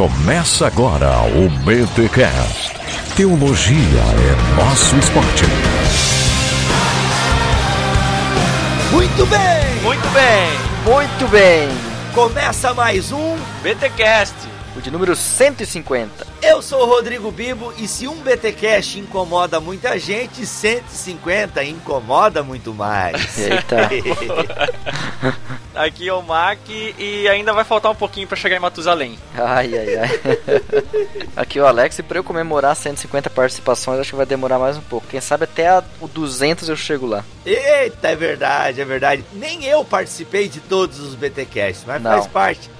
Começa agora o BTCast. Teologia é nosso esporte. Muito bem! Muito bem! Muito bem! Começa mais um BTcast. O de número 150. Eu sou o Rodrigo Bibo e se um BTcast incomoda muita gente, 150 incomoda muito mais. Eita. Aqui é o Mac e ainda vai faltar um pouquinho pra chegar em Matusalém. Ai, ai, ai. Aqui é o Alex e pra eu comemorar 150 participações acho que vai demorar mais um pouco. Quem sabe até a- o 200 eu chego lá. Eita, é verdade, é verdade. Nem eu participei de todos os BTcasts, mas Não. faz parte.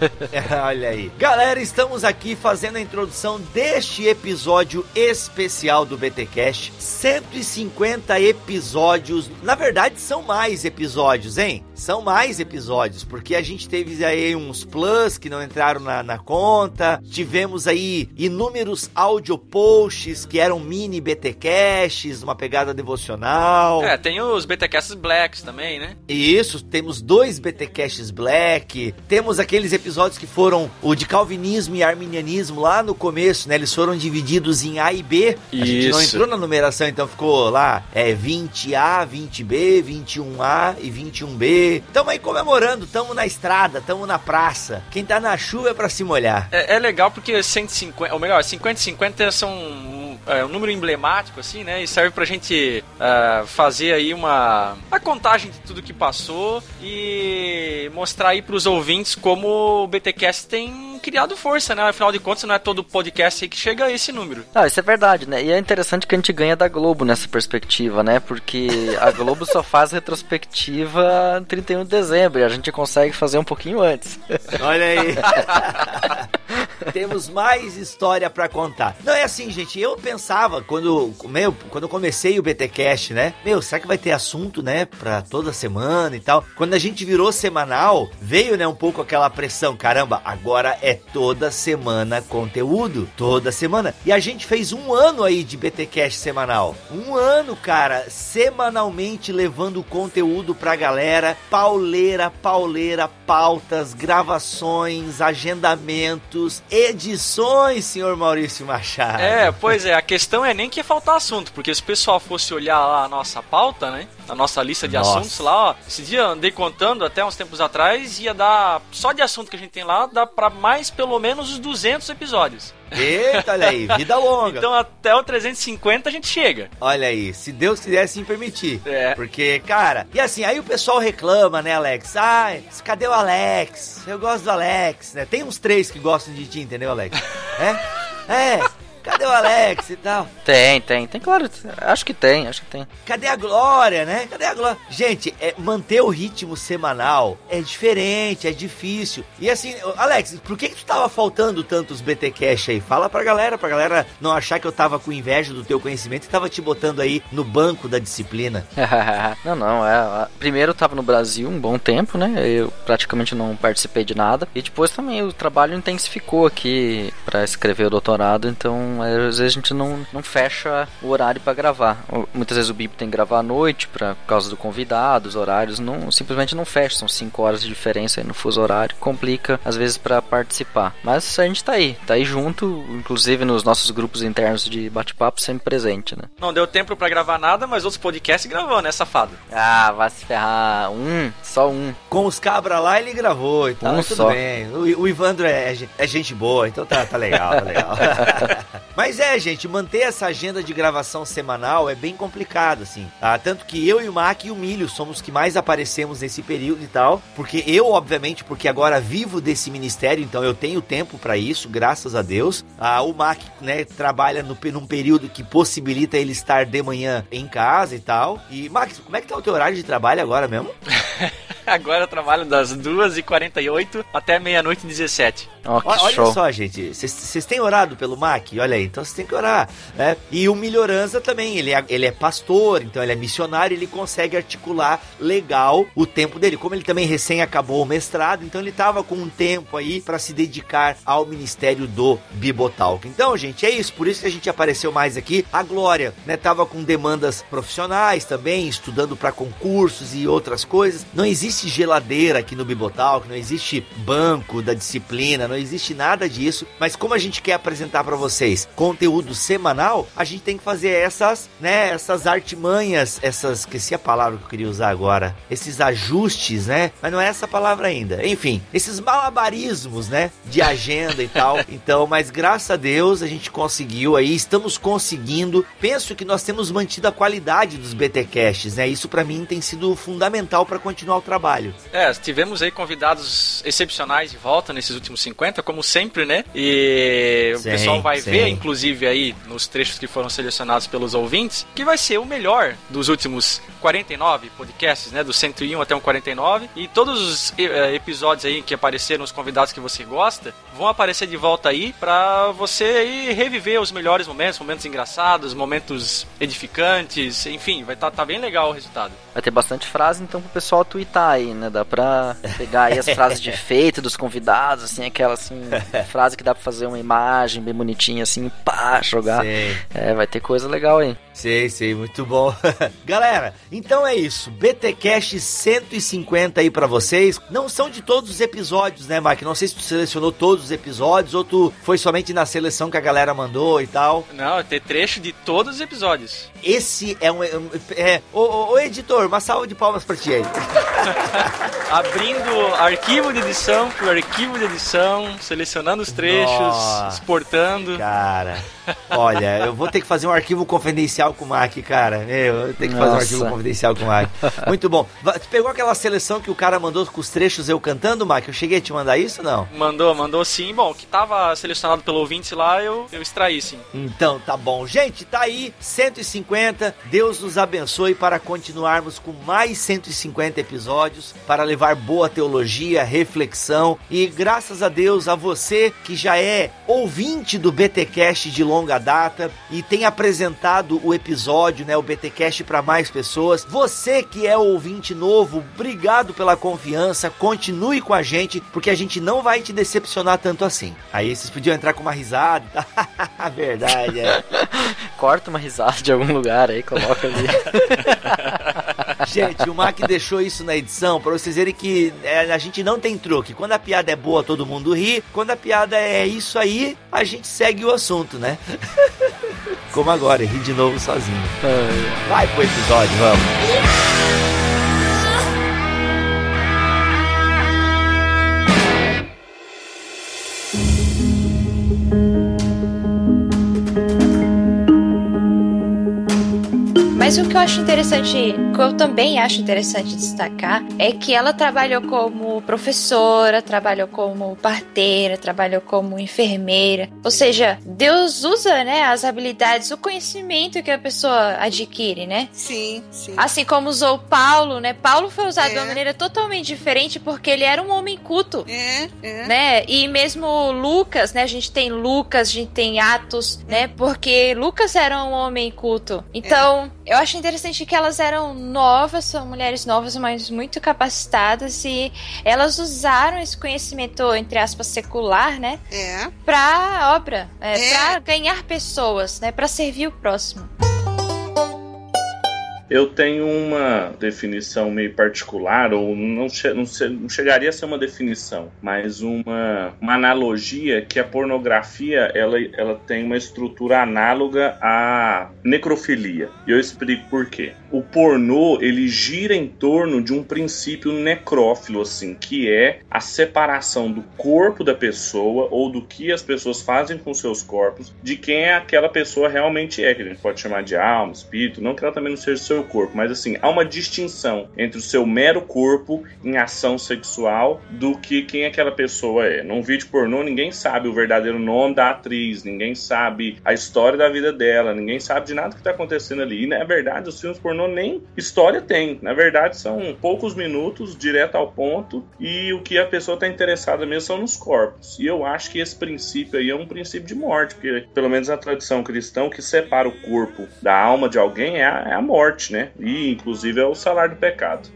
Olha aí. Galera, estamos aqui fazendo a introdução deste episódio especial do BTcast. 150 episódios. Na verdade, são mais episódios, hein? São mais episódios, porque a gente teve aí uns plus que não entraram na, na conta. Tivemos aí inúmeros audio posts que eram mini BTcasts, uma pegada devocional. É, tem os BTcasts Blacks também, né? Isso, temos dois BTcasts Black, temos aqueles episódios que foram o de calvinismo e arminianismo lá no começo, né? Eles foram divididos em A e B. A gente não Isso. entrou na numeração, então ficou lá é 20A, 20B, 21A e 21B. Tamo aí comemorando, tamo na estrada, tamo na praça. Quem tá na chuva é pra se molhar. É, é legal porque 150, ou melhor, 50 e 50 são um, é, um número emblemático, assim, né? E serve pra gente ah, fazer aí uma a contagem de tudo que passou e mostrar aí pros ouvintes como o BTcast tem criado força, né? Afinal de contas, não é todo podcast aí que chega a esse número. Ah, isso é verdade, né? E é interessante que a gente ganha da Globo nessa perspectiva, né? Porque a Globo só faz retrospectiva 31 de dezembro e a gente consegue fazer um pouquinho antes. Olha aí. Temos mais história pra contar. Não é assim, gente. Eu pensava quando, meu, quando eu comecei o BTcast, né? Meu, será que vai ter assunto, né, Pra toda semana e tal? Quando a gente virou semanal, veio, né, um pouco aquela pressão, caramba, agora é toda semana conteúdo, toda semana. E a gente fez um ano aí de BTcast semanal. Um ano, cara, semanalmente levando conteúdo pra galera, pauleira, pauleira, pautas, gravações, agendamentos, edições, senhor Maurício Machado. É, pois é, a questão é nem que ia faltar assunto, porque se o pessoal fosse olhar lá a nossa pauta, né? A nossa lista de Nossa. assuntos lá, ó. Esse dia eu andei contando até uns tempos atrás, ia dar. Só de assunto que a gente tem lá, dá pra mais pelo menos os 200 episódios. Eita, olha aí, vida longa. Então até o 350 a gente chega. Olha aí, se Deus quiser assim permitir. É. Porque, cara, e assim, aí o pessoal reclama, né, Alex? Ai, cadê o Alex? Eu gosto do Alex, né? Tem uns três que gostam de ti, entendeu, Alex? É? É. Cadê o Alex e tal? Tem, tem, tem, claro. Acho que tem, acho que tem. Cadê a Glória, né? Cadê a Glória? Gente, é, manter o ritmo semanal é diferente, é difícil. E assim, Alex, por que, que tu tava faltando tantos BT Cash aí? Fala pra galera, pra galera não achar que eu tava com inveja do teu conhecimento e tava te botando aí no banco da disciplina. não, não, é. Primeiro eu tava no Brasil um bom tempo, né? Eu praticamente não participei de nada. E depois também o trabalho intensificou aqui pra escrever o doutorado, então é, às vezes a gente não, não fecha o horário pra gravar. Muitas vezes o Bibo tem que gravar à noite pra, por causa do convidado, os horários não simplesmente não fecham, são 5 horas de diferença aí no fuso horário, complica às vezes pra participar. Mas a gente tá aí, tá aí junto, inclusive nos nossos grupos internos de bate-papo sempre presente, né? Não deu tempo pra gravar nada, mas outros podcasts gravou, né, safado? Ah, vai se ferrar. Um, só um. Com os cabras lá ele gravou e tal, Um tudo só. bem. O, o Ivandro é, é, é gente boa, então tá, tá legal, tá legal. mas é, gente, manter essa agenda de gravação semanal é bem complicado, assim. Tá? Tanto que eu e o Mac e o Milho somos os que mais aparecemos nesse período e tal. Porque eu, obviamente, porque agora vivo desse ministério, então eu tenho tempo pra isso, graças a Deus. Ah, o Mac, né, trabalha no, num período que possibilita ele estar de manhã em casa e tal. E, Max, como é que tá o teu horário de trabalho agora mesmo? Agora eu trabalho das 2h48 até meia-noite e 17. Ó, que Olha, olha show. só, gente, vocês têm orado pelo Mac? Olha aí, então vocês têm que orar, né? E o Melhorança também, ele é, ele é pastor, então ele é missionário, ele consegue articular legal o tempo dele. Como ele também recém acabou o mestrado, então ele tava com um tempo aí para se dedicar ao ministério do Bibotalk. Então, gente, é isso, por isso que a gente apareceu mais aqui. A Glória, né, tava com demandas profissionais também, estudando para concursos e outras coisas. Não existe existe geladeira aqui no Bibotalk, não existe banco da disciplina, não existe nada disso. Mas como a gente quer apresentar para vocês conteúdo semanal, a gente tem que fazer essas, né, essas artimanhas, essas, esqueci a palavra que eu queria usar agora, esses ajustes, né? Mas não é essa palavra ainda. Enfim, esses malabarismos, né, de agenda e tal. Então, mas graças a Deus a gente conseguiu aí, estamos conseguindo. Penso que nós temos mantido a qualidade dos BTcasts, né? Isso para mim tem sido fundamental para continuar o trabalho. É, tivemos aí convidados excepcionais de volta nesses últimos 50, como sempre, né? E sim, o pessoal vai sim. ver, inclusive aí nos trechos que foram selecionados pelos ouvintes, que vai ser o melhor dos últimos 49 podcasts, né? Do 101 até o 49. E todos os eh, episódios aí que apareceram, os convidados que você gosta, vão aparecer de volta aí para você aí reviver os melhores momentos, momentos engraçados, momentos edificantes, enfim, vai estar tá, tá bem legal o resultado. Vai ter bastante frase então pro pessoal twittar aí, né? Dá pra pegar aí as frases de efeito dos convidados, assim, aquela assim, frase que dá pra fazer uma imagem bem bonitinha, assim, pá, jogar. É, vai ter coisa legal aí. Sei, sei, muito bom. Galera, então é isso. BTcast 150 aí para vocês. Não são de todos os episódios, né, Mike? Não sei se tu selecionou todos os episódios ou tu foi somente na seleção que a galera mandou e tal. Não, tem trecho de todos os episódios. Esse é um. É, ô, ô, ô editor, uma salva de palmas pra ti aí. Abrindo arquivo de edição por arquivo de edição, selecionando os trechos, Nossa, exportando. Cara, olha, eu vou ter que fazer um arquivo confidencial com o Mac, cara. Meu, eu tenho que Nossa. fazer um arquivo confidencial com o Mac. Muito bom. Tu pegou aquela seleção que o cara mandou com os trechos eu cantando, Mac? Eu cheguei a te mandar isso não? Mandou, mandou sim. Bom, que tava selecionado pelo ouvinte lá, eu, eu extraí sim. Então, tá bom. Gente, tá aí, 150. Deus nos abençoe para continuarmos com mais 150 episódios, para levar boa teologia, reflexão e graças a Deus a você que já é ouvinte do BTcast de longa data e tem apresentado o episódio, né, o BTcast para mais pessoas. Você que é ouvinte novo, obrigado pela confiança. Continue com a gente, porque a gente não vai te decepcionar tanto assim. Aí vocês podiam entrar com uma risada. Verdade, é. Corta uma risada de algum lugar aí, coloca ali. gente, o Mac deixou isso na edição para vocês verem que é, a gente não tem truque. Quando a piada é boa, todo mundo ri. Quando a piada é isso aí, a gente segue o assunto, né? Como agora, ri de novo sozinho. Vai pro episódio, vamos. Mas o que eu acho interessante, o que eu também acho interessante destacar, é que ela trabalhou como professora, trabalhou como parteira, trabalhou como enfermeira. Ou seja, Deus usa, né, as habilidades, o conhecimento que a pessoa adquire, né? Sim, sim. Assim como usou Paulo, né? Paulo foi usado é. de uma maneira totalmente diferente porque ele era um homem culto. É, é. Né? E mesmo Lucas, né? A gente tem Lucas, a gente tem Atos, né? Porque Lucas era um homem culto. Então, eu acho interessante que elas eram novas, são mulheres novas, mas muito capacitadas e elas usaram esse conhecimento, entre aspas, secular, né? É. Pra obra, é, é. pra ganhar pessoas, né? Pra servir o próximo. Eu tenho uma definição meio particular, ou não, che não, não, chegaria a ser uma definição, mas uma, uma analogia que a pornografia ela, ela tem uma estrutura análoga à necrofilia. E eu explico por quê. O pornô ele gira em torno de um princípio necrófilo, assim, que é a separação do corpo da pessoa ou do que as pessoas fazem com seus corpos de quem é aquela pessoa realmente é, que a gente pode chamar de alma, espírito, não que ela também não seja seu corpo, mas assim, há uma distinção entre o seu mero corpo em ação sexual do que quem aquela pessoa é. Num vídeo pornô, ninguém sabe o verdadeiro nome da atriz, ninguém sabe a história da vida dela, ninguém sabe de nada que está acontecendo ali. E na verdade, os filmes pornô nem história tem. Na verdade, são poucos minutos, direto ao ponto, e o que a pessoa está interessada mesmo são nos corpos. E eu acho que esse princípio aí é um princípio de morte, porque pelo menos a tradição cristã, o que separa o corpo da alma de alguém é a, é a morte né? E inclusive é o salário do pecado.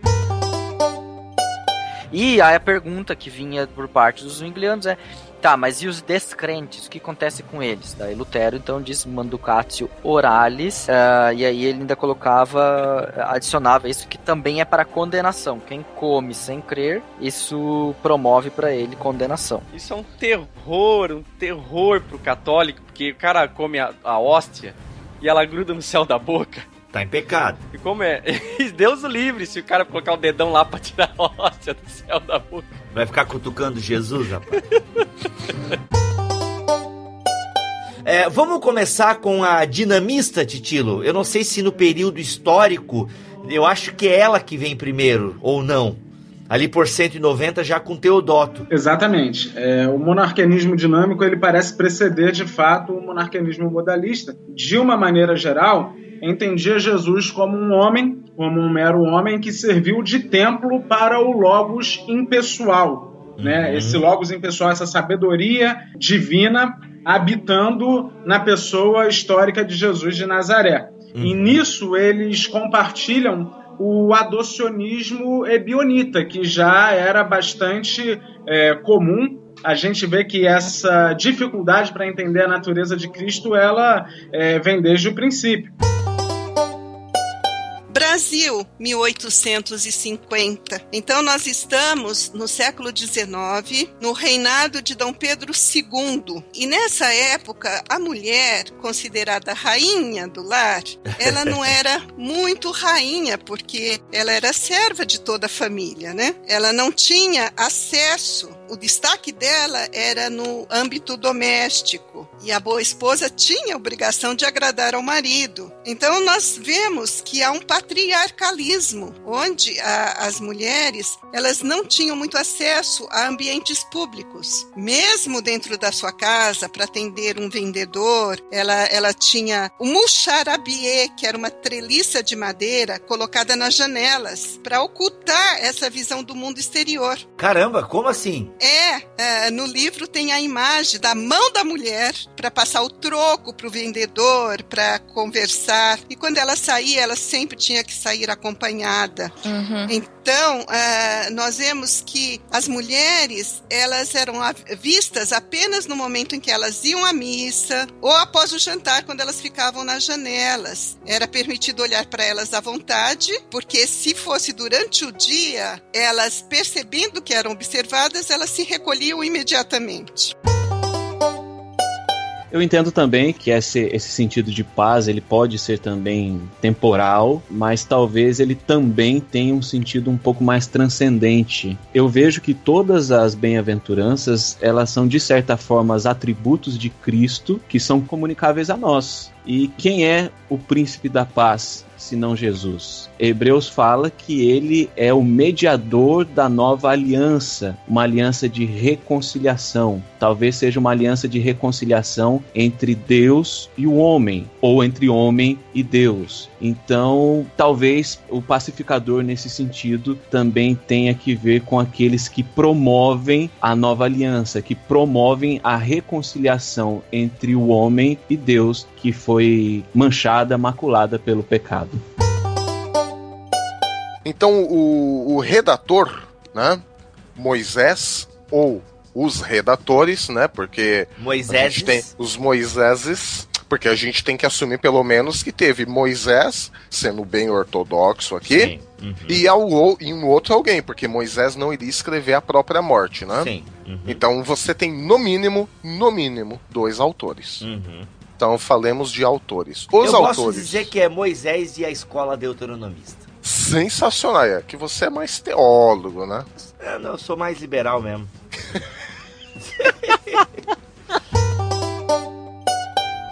E aí a pergunta que vinha por parte dos inglianos é Tá, mas e os descrentes? O que acontece com eles? Daí Lutero então diz manducatio oralis, uh, e aí ele ainda colocava, adicionava isso que também é para condenação. Quem come sem crer, isso promove para ele condenação. Isso é um terror, um terror pro católico, porque o cara come a, a hóstia e ela gruda no céu da boca. Tá em pecado. E como é? Deus o livre se o cara colocar o dedão lá pra tirar a hóstia do céu da boca. Vai ficar cutucando Jesus, rapaz. É, vamos começar com a dinamista, Titilo. Eu não sei se no período histórico, eu acho que é ela que vem primeiro, ou não. Ali por 190 já com Teodoto. Exatamente. É, o monarquianismo dinâmico ele parece preceder de fato o monarquianismo modalista. De uma maneira geral, entendia Jesus como um homem, como um mero homem que serviu de templo para o Logos impessoal. Né? Uhum. Esse Logos impessoal, essa sabedoria divina habitando na pessoa histórica de Jesus de Nazaré. Uhum. E nisso eles compartilham o adocionismo ebionita, que já era bastante é, comum a gente vê que essa dificuldade para entender a natureza de Cristo ela é, vem desde o princípio. Brasil, 1850. Então nós estamos no século XIX, no reinado de Dom Pedro II. E nessa época, a mulher, considerada rainha do lar, ela não era muito rainha, porque ela era serva de toda a família, né? Ela não tinha acesso o destaque dela era no âmbito doméstico e a boa esposa tinha a obrigação de agradar ao marido. Então nós vemos que há um patriarcalismo onde a, as mulheres elas não tinham muito acesso a ambientes públicos, mesmo dentro da sua casa para atender um vendedor. Ela ela tinha o moucharabie, que era uma treliça de madeira colocada nas janelas para ocultar essa visão do mundo exterior. Caramba, como assim? É, é, no livro tem a imagem da mão da mulher para passar o troco para o vendedor, para conversar. E quando ela saía, ela sempre tinha que sair acompanhada. Uhum. Então, é, nós vemos que as mulheres elas eram vistas apenas no momento em que elas iam à missa ou após o jantar, quando elas ficavam nas janelas. Era permitido olhar para elas à vontade, porque se fosse durante o dia, elas percebendo que eram observadas, elas se recolhiam imediatamente. Eu entendo também que esse, esse sentido de paz ele pode ser também temporal, mas talvez ele também tenha um sentido um pouco mais transcendente. Eu vejo que todas as bem-aventuranças elas são de certa forma atributos de Cristo que são comunicáveis a nós. E quem é o príncipe da paz? Senão Jesus. Hebreus fala que ele é o mediador da nova aliança, uma aliança de reconciliação. Talvez seja uma aliança de reconciliação entre Deus e o homem, ou entre homem e Deus. Então, talvez o pacificador nesse sentido também tenha que ver com aqueles que promovem a nova aliança, que promovem a reconciliação entre o homem e Deus que foi manchada, maculada pelo pecado. Então, o, o redator, né, Moisés, ou os redatores, né, porque Moisés. a gente tem os Moiséses, porque a gente tem que assumir pelo menos que teve Moisés, sendo bem ortodoxo aqui, uhum. e, ao, e um outro alguém, porque Moisés não iria escrever a própria morte, né? Sim. Uhum. Então você tem no mínimo, no mínimo, dois autores. Uhum. Então falemos de autores. Os Eu autores. posso dizer que é Moisés e a escola deuteronomista. Sensacional, é que você é mais teólogo, né? É, não, eu sou mais liberal mesmo.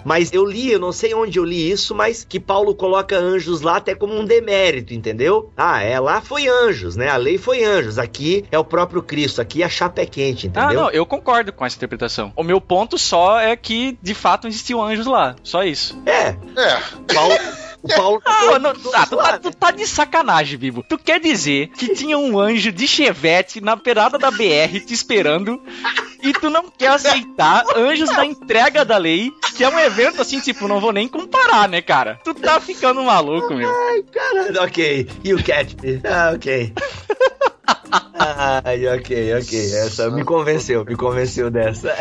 Mas eu li, eu não sei onde eu li isso, mas que Paulo coloca anjos lá até como um demérito, entendeu? Ah, é, lá foi anjos, né? A lei foi anjos. Aqui é o próprio Cristo, aqui a chapa é quente, entendeu? Ah, não, eu concordo com essa interpretação. O meu ponto só é que, de fato, existiam anjos lá. Só isso. É. É. Paulo. O Paulo ah, não, tá, tu, tá, tu tá de sacanagem, Bibo. Tu quer dizer que tinha um anjo de chevette na perada da BR te esperando e tu não quer aceitar Anjos da Entrega da Lei, que é um evento assim, tipo, não vou nem comparar, né, cara? Tu tá ficando maluco, meu. Ai, caralho. Ok, you catch me. Ah, ok. Ai, ok, ok. Essa me convenceu, me convenceu dessa.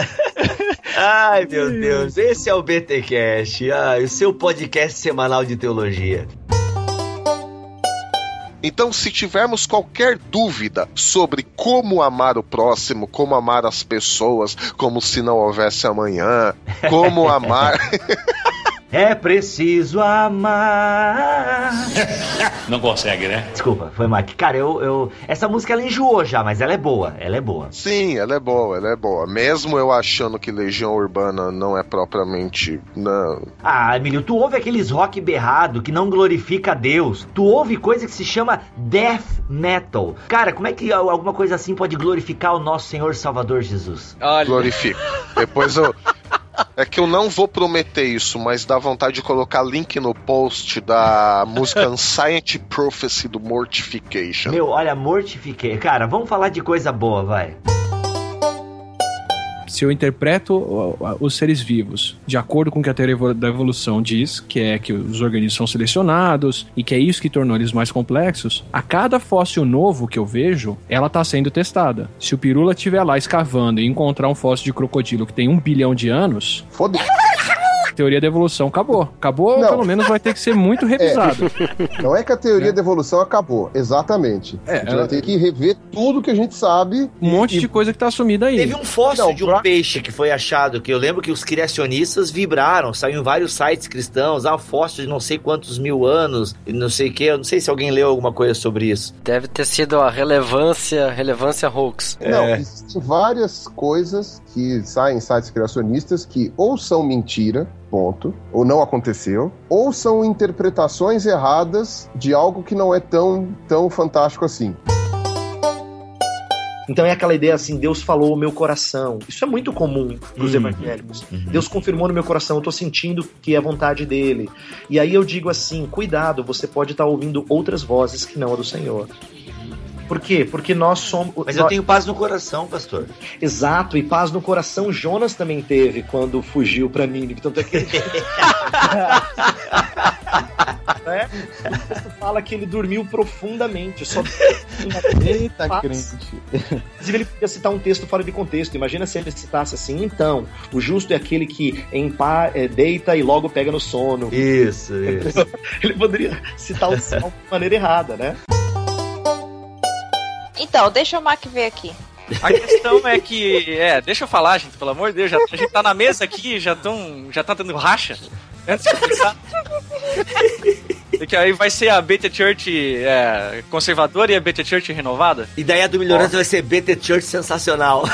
Ai, meu Deus, esse é o BTcast, ai, o seu podcast semanal de teologia. Então, se tivermos qualquer dúvida sobre como amar o próximo, como amar as pessoas, como se não houvesse amanhã, como amar. É preciso amar. Não consegue, né? Desculpa, foi mal. Cara, eu, eu. Essa música ela enjoou já, mas ela é boa. Ela é boa. Sim, ela é boa, ela é boa. Mesmo eu achando que Legião Urbana não é propriamente. Não. Ah, Emílio, tu ouve aqueles rock berrado que não glorifica a Deus. Tu ouve coisa que se chama death metal. Cara, como é que alguma coisa assim pode glorificar o nosso Senhor Salvador Jesus? Olha. Glorifica. Depois eu. É que eu não vou prometer isso, mas dá vontade de colocar link no post da música Ancient Prophecy do Mortification. Meu, olha, Mortification. Cara, vamos falar de coisa boa, vai se eu interpreto os seres vivos de acordo com o que a teoria da evolução diz, que é que os organismos são selecionados e que é isso que tornou eles mais complexos, a cada fóssil novo que eu vejo, ela está sendo testada. Se o Pirula estiver lá escavando e encontrar um fóssil de crocodilo que tem um bilhão de anos. Foda-se teoria da evolução acabou. Acabou, não. pelo menos vai ter que ser muito revisado. É. Não é que a teoria é. da evolução acabou, exatamente. É, a gente vai ter que rever tudo que a gente sabe. Um monte e... de coisa que tá sumida aí. Teve um fóssil não, de um pra... peixe que foi achado, que eu lembro que os criacionistas vibraram, saiu em vários sites cristãos, ah, um fóssil de não sei quantos mil anos, e não sei o que, eu não sei se alguém leu alguma coisa sobre isso. Deve ter sido a relevância, relevância hoax. Não, é. existem várias coisas que saem em sites criacionistas que ou são mentira, ponto, ou não aconteceu, ou são interpretações erradas de algo que não é tão, tão fantástico assim. Então é aquela ideia assim, Deus falou o meu coração. Isso é muito comum para os uhum. evangélicos. Uhum. Deus confirmou no meu coração, eu estou sentindo que é vontade dele. E aí eu digo assim, cuidado, você pode estar tá ouvindo outras vozes que não a do Senhor. Por quê? Porque nós somos. Mas nós... eu tenho paz no coração, pastor. Exato, e paz no coração Jonas também teve quando fugiu para Nínive. Tanto é que. né? O fala que ele dormiu profundamente. Só... Eita, crente. Inclusive, ele podia citar um texto fora de contexto. Imagina se ele citasse assim: então, o justo é aquele que em pá, é, deita e logo pega no sono. Isso, isso. ele poderia citar o salmo de maneira errada, né? Então, deixa o Mac ver aqui. A questão é que. É, deixa eu falar, gente, pelo amor de Deus. Já, a gente tá na mesa aqui, já, tão, já tá tendo racha. Antes de começar. que aí vai ser a BT Church é, conservadora e a BT Church renovada. E daí a do Melhorança vai ser BT Church sensacional.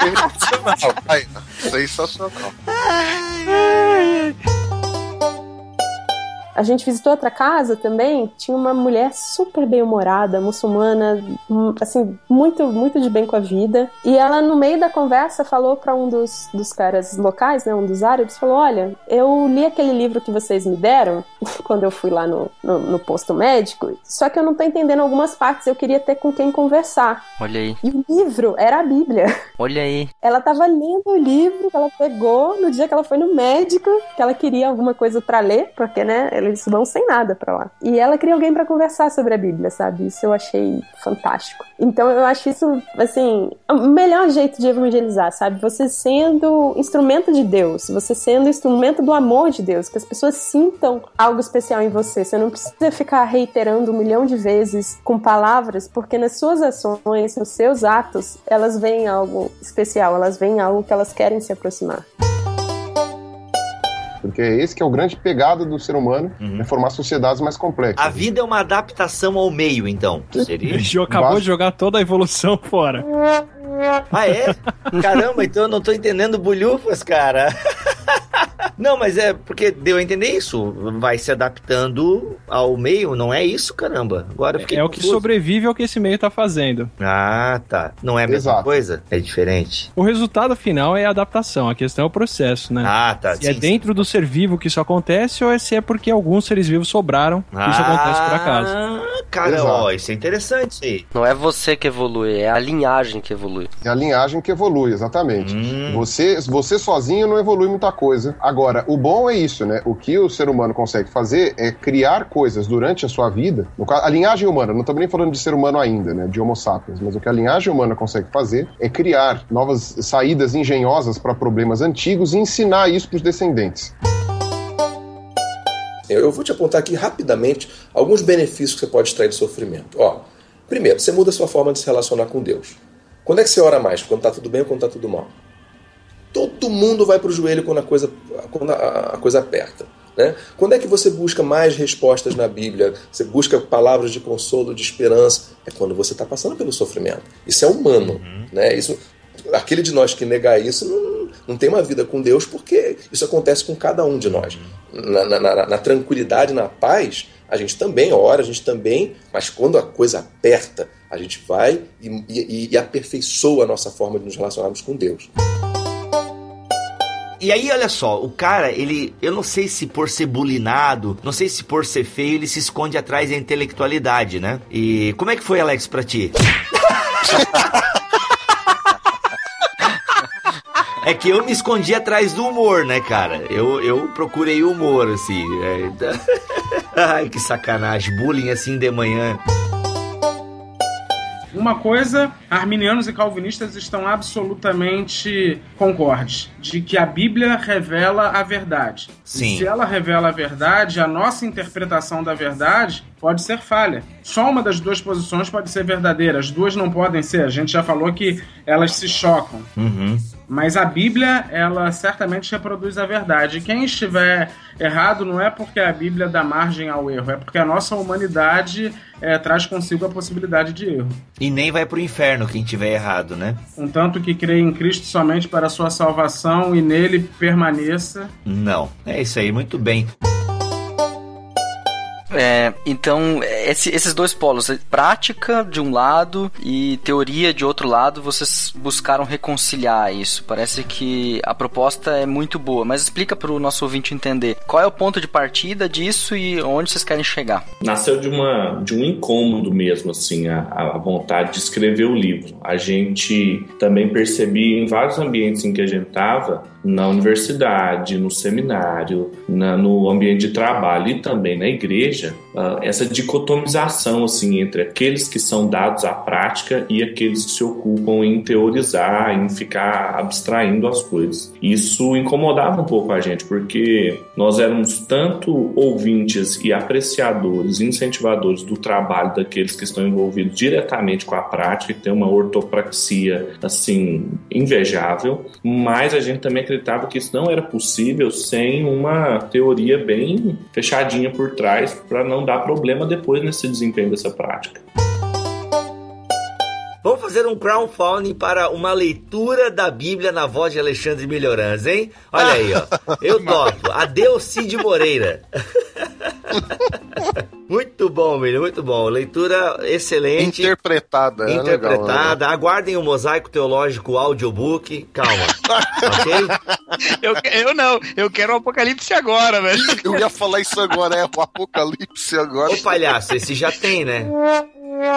sensacional. sensacional. A gente visitou outra casa também, tinha uma mulher super bem-humorada, muçulmana, hum, assim, muito, muito de bem com a vida. E ela, no meio da conversa, falou para um dos, dos caras locais, né, um dos árabes, falou: Olha, eu li aquele livro que vocês me deram quando eu fui lá no, no, no posto médico, só que eu não tô entendendo algumas partes, eu queria ter com quem conversar. Olha aí. E o livro era a Bíblia. Olha aí. Ela tava lendo o livro que ela pegou no dia que ela foi no médico, que ela queria alguma coisa para ler, porque, né, eles vão sem nada para lá. E ela queria alguém para conversar sobre a Bíblia, sabe? Isso eu achei fantástico. Então eu acho isso, assim, o melhor jeito de evangelizar, sabe? Você sendo instrumento de Deus, você sendo instrumento do amor de Deus, que as pessoas sintam algo especial em você. Você não precisa ficar reiterando um milhão de vezes com palavras, porque nas suas ações, nos seus atos, elas veem algo especial, elas veem algo que elas querem se aproximar. Porque esse que é o grande pegado do ser humano, uhum. é formar sociedades mais complexas. A vida é uma adaptação ao meio, então. Seria? O acabou de jogar toda a evolução fora. Ah, é? Caramba, então eu não tô entendendo bulhufas, cara. Não, mas é porque deu a entender isso. Vai se adaptando ao meio, não é isso, caramba. Agora É o que sobrevive ao que esse meio tá fazendo. Ah, tá. Não é a mesma Exato. coisa? É diferente. O resultado final é a adaptação, a questão é o processo, né? Ah, tá. Se é sim, é dentro sim. do ser vivo que isso acontece ou é se é porque alguns seres vivos sobraram que ah, isso acontece por acaso. Cara, ó, isso é interessante aí. Não é você que evolui, é a linhagem que evolui. É a linhagem que evolui, exatamente. Hum. Você, você sozinho não evolui muita coisa. Agora, Agora, o bom é isso, né? O que o ser humano consegue fazer é criar coisas durante a sua vida. Caso, a linhagem humana, não estamos nem falando de ser humano ainda, né? De Homo sapiens, mas o que a linhagem humana consegue fazer é criar novas saídas engenhosas para problemas antigos e ensinar isso para os descendentes. Eu vou te apontar aqui rapidamente alguns benefícios que você pode extrair do sofrimento. Ó, primeiro, você muda a sua forma de se relacionar com Deus. Quando é que você ora mais? Quando está tudo bem ou quando está tudo mal? Todo mundo vai para o joelho quando a coisa, quando a, a coisa aperta. Né? Quando é que você busca mais respostas na Bíblia? Você busca palavras de consolo, de esperança? É quando você está passando pelo sofrimento. Isso é humano. Uhum. Né? Isso, aquele de nós que negar isso não, não tem uma vida com Deus, porque isso acontece com cada um de nós. Na, na, na, na tranquilidade, na paz, a gente também ora, a gente também, mas quando a coisa aperta, a gente vai e, e, e aperfeiçoa a nossa forma de nos relacionarmos com Deus. E aí, olha só, o cara, ele. Eu não sei se por ser bulinado, não sei se por ser feio, ele se esconde atrás da intelectualidade, né? E como é que foi, Alex, pra ti? É que eu me escondi atrás do humor, né, cara? Eu, eu procurei humor, assim. É... Ai, que sacanagem. Bullying assim de manhã. Uma coisa, arminianos e calvinistas estão absolutamente concordes, de que a Bíblia revela a verdade. Sim. E se ela revela a verdade, a nossa interpretação da verdade pode ser falha. Só uma das duas posições pode ser verdadeira, as duas não podem ser. A gente já falou que elas se chocam. Uhum. Mas a Bíblia, ela certamente reproduz a verdade. Quem estiver errado não é porque a Bíblia dá margem ao erro, é porque a nossa humanidade é, traz consigo a possibilidade de erro. E nem vai pro inferno quem tiver errado, né? Contanto que crê em Cristo somente para a sua salvação e nele permaneça. Não. É isso aí, muito bem. É, então, esse, esses dois polos, prática de um lado e teoria de outro lado, vocês buscaram reconciliar isso. Parece que a proposta é muito boa, mas explica para o nosso ouvinte entender qual é o ponto de partida disso e onde vocês querem chegar. Nasceu de, uma, de um incômodo mesmo, assim, a, a vontade de escrever o livro. A gente também percebia em vários ambientes em que a gente estava na universidade, no seminário, na, no ambiente de trabalho e também na igreja, Asia. Uh, essa dicotomização assim entre aqueles que são dados à prática e aqueles que se ocupam em teorizar, em ficar abstraindo as coisas. Isso incomodava um pouco a gente, porque nós éramos tanto ouvintes e apreciadores, incentivadores do trabalho daqueles que estão envolvidos diretamente com a prática, que tem uma ortopraxia assim invejável, mas a gente também acreditava que isso não era possível sem uma teoria bem fechadinha por trás para não dar problema depois nesse desempenho dessa prática. Vamos fazer um crowdfunding para uma leitura da Bíblia na voz de Alexandre Melhoranz, hein? Olha aí, ó. Eu topo. Adeus, Cid Moreira. Muito bom, Milho, muito bom. Leitura excelente. Interpretada. né? Interpretada. É legal, né? Aguardem o Mosaico Teológico Audiobook. Calma. ok? Eu, eu não, eu quero o Apocalipse agora, velho. Eu ia falar isso agora, é o Apocalipse agora. Ô palhaço, esse já tem, né?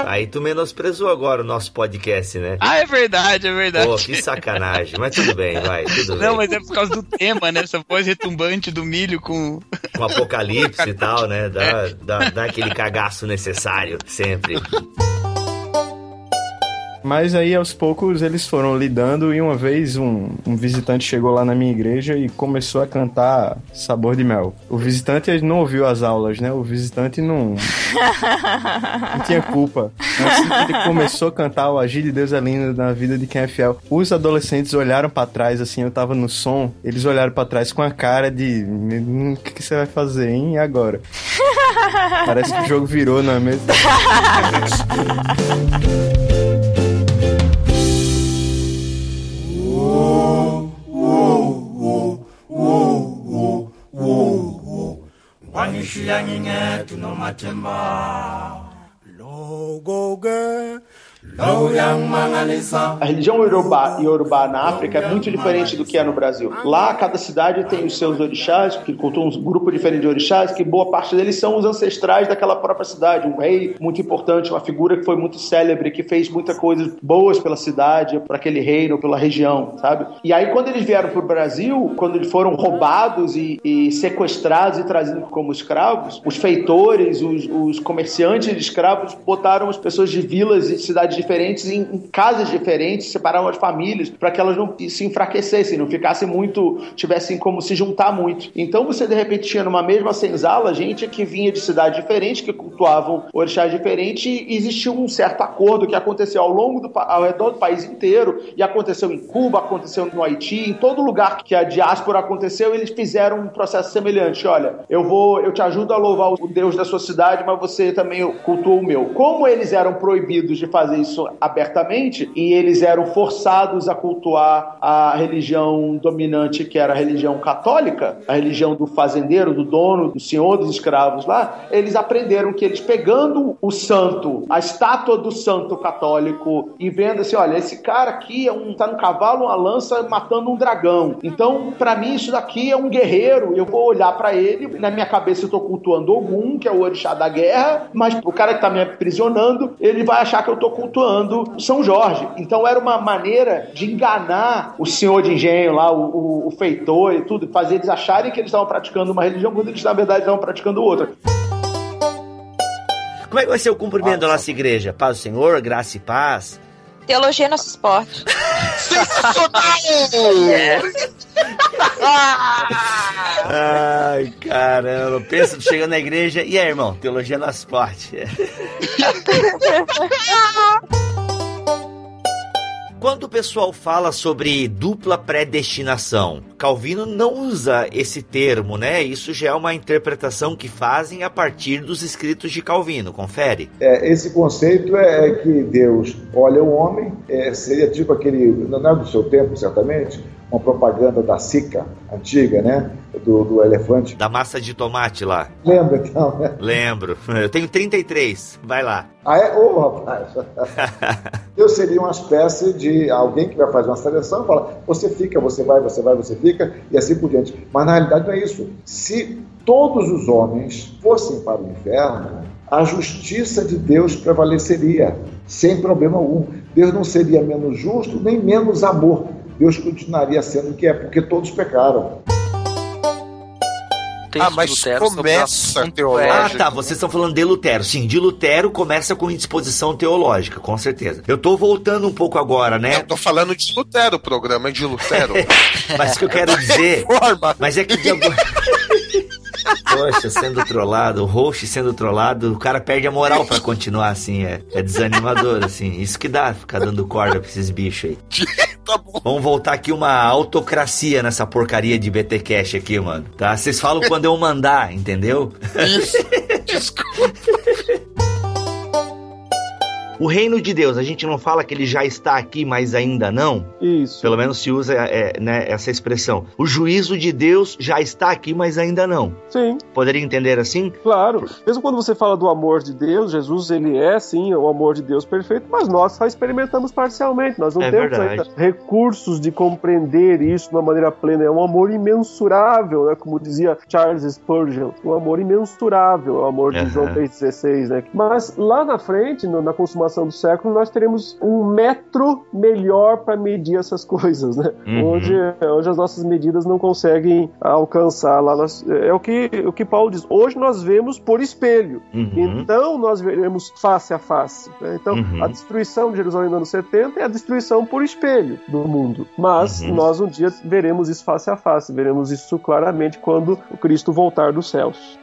Aí tu menosprezou agora o nosso podcast, né? Ah, é verdade, é verdade. Pô, que sacanagem. Mas tudo bem, vai, tudo bem. Não, mas é por causa do tema, né? Essa voz retumbante do milho com. Com apocalipse e tal, né? Dá, dá, dá aquele cagaço necessário, sempre. Mas aí aos poucos eles foram lidando e uma vez um, um, visitante chegou lá na minha igreja e começou a cantar Sabor de Mel. O visitante não ouviu as aulas, né? O visitante não, não tinha culpa. Assim que ele começou a cantar o Agir de Deus é lindo na vida de quem é fiel, os adolescentes olharam para trás, assim, eu tava no som, eles olharam para trás com a cara de o que, que você vai fazer, hein? E agora? Parece que o jogo virou, não é mesmo? wo wo wo wo no matter what. Logo girl. A religião Yorubá, Yorubá na África é muito diferente do que é no Brasil. Lá, cada cidade tem os seus orixás, que cultuam um grupo diferente de orixás, que boa parte deles são os ancestrais daquela própria cidade. Um rei muito importante, uma figura que foi muito célebre, que fez muitas coisas boas pela cidade, para aquele reino, pela região, sabe? E aí, quando eles vieram para o Brasil, quando eles foram roubados e, e, sequestrados e trazidos como escravos, os feitores, os, os comerciantes de escravos botaram as pessoas de vilas e cidades diferentes em, em casas diferentes, separaram as famílias para que elas não se enfraquecessem, não ficassem muito, tivessem como se juntar muito. Então você de repente tinha numa mesma senzala gente que vinha de cidades diferentes, que cultuavam orixás diferentes e existia um certo acordo que aconteceu ao longo do ao redor do país inteiro e aconteceu em Cuba, aconteceu no Haiti, em todo lugar que a diáspora aconteceu, eles fizeram um processo semelhante. Olha, eu vou, eu te ajudo a louvar o Deus da sua cidade, mas você também cultua o meu. Como eles eram proibidos de fazer isso abertamente e eles eram forçados a cultuar a religião dominante, que era a religião católica, a religião do fazendeiro, do dono, do senhor dos escravos lá, eles aprenderam que eles pegando o santo, a estátua do santo católico e vendo assim, olha, esse cara aqui é um, tá no cavalo, uma lança matando um dragão. Então, para mim isso daqui é um guerreiro. Eu vou olhar para ele, na minha cabeça eu tô cultuando Ogum, que é o orixá da guerra, mas o cara que tá me aprisionando, ele vai achar que eu tô cultuando São Jorge. Então era uma maneira de enganar o senhor de engenho lá, o, o, o feitor e tudo, fazer eles acharem que eles estavam praticando uma religião quando eles na verdade estavam praticando outra. Como é que vai ser o cumprimento da nossa igreja? Paz do Senhor, graça e paz. Teologia é nosso esporte. Ai, caramba. Pensa, chegando na igreja. E aí, irmão? Teologia é nosso esporte. Quando o pessoal fala sobre dupla predestinação, Calvino não usa esse termo, né? Isso já é uma interpretação que fazem a partir dos escritos de Calvino, confere? É, esse conceito é que Deus olha o homem, é, seria tipo aquele, não é do seu tempo, certamente, uma propaganda da Sica, antiga, né? Do, do elefante. Da massa de tomate lá. Lembra então, né? Lembro. Eu tenho 33. Vai lá. Ah, é? Ô, oh, rapaz. Eu seria uma espécie de alguém que vai fazer uma seleção e fala: você fica, você vai, você vai, você fica, e assim por diante. Mas na realidade não é isso. Se todos os homens fossem para o inferno, a justiça de Deus prevaleceria, sem problema algum. Deus não seria menos justo nem menos amor. Deus continuaria sendo o que é, porque todos pecaram. Ah, mas começa teológico. Ah, tá. Vocês estão falando de Lutero. Sim, de Lutero começa com indisposição teológica, com certeza. Eu tô voltando um pouco agora, né? Eu tô falando de Lutero, o programa é de Lutero. mas o que eu quero dizer. mas é que de algum... Poxa, sendo trollado, o host sendo trollado, o cara perde a moral para continuar assim, é, é desanimador, assim. Isso que dá, ficar dando corda pra esses bichos aí. tá Vamos voltar aqui uma autocracia nessa porcaria de BT Cash aqui, mano. Tá? Vocês falam quando eu mandar, entendeu? Isso. Desculpa. O reino de Deus, a gente não fala que ele já está aqui, mas ainda não? Isso. Pelo menos se usa é, né, essa expressão. O juízo de Deus já está aqui, mas ainda não. Sim. Poderia entender assim? Claro. Mesmo quando você fala do amor de Deus, Jesus, ele é sim o amor de Deus perfeito, mas nós só experimentamos parcialmente. Nós não é temos ainda recursos de compreender isso de uma maneira plena. É um amor imensurável, né? como dizia Charles Spurgeon. Um amor imensurável, o amor de uhum. João 3,16. Né? Mas lá na frente, na consumação do século, nós teremos um metro melhor para medir essas coisas, né? Uhum. Onde, onde as nossas medidas não conseguem alcançar lá. Nós, é o que, o que Paulo diz. Hoje nós vemos por espelho. Uhum. Então nós veremos face a face. Né? Então uhum. a destruição de Jerusalém no ano 70 é a destruição por espelho do mundo. Mas uhum. nós um dia veremos isso face a face. Veremos isso claramente quando o Cristo voltar dos céus.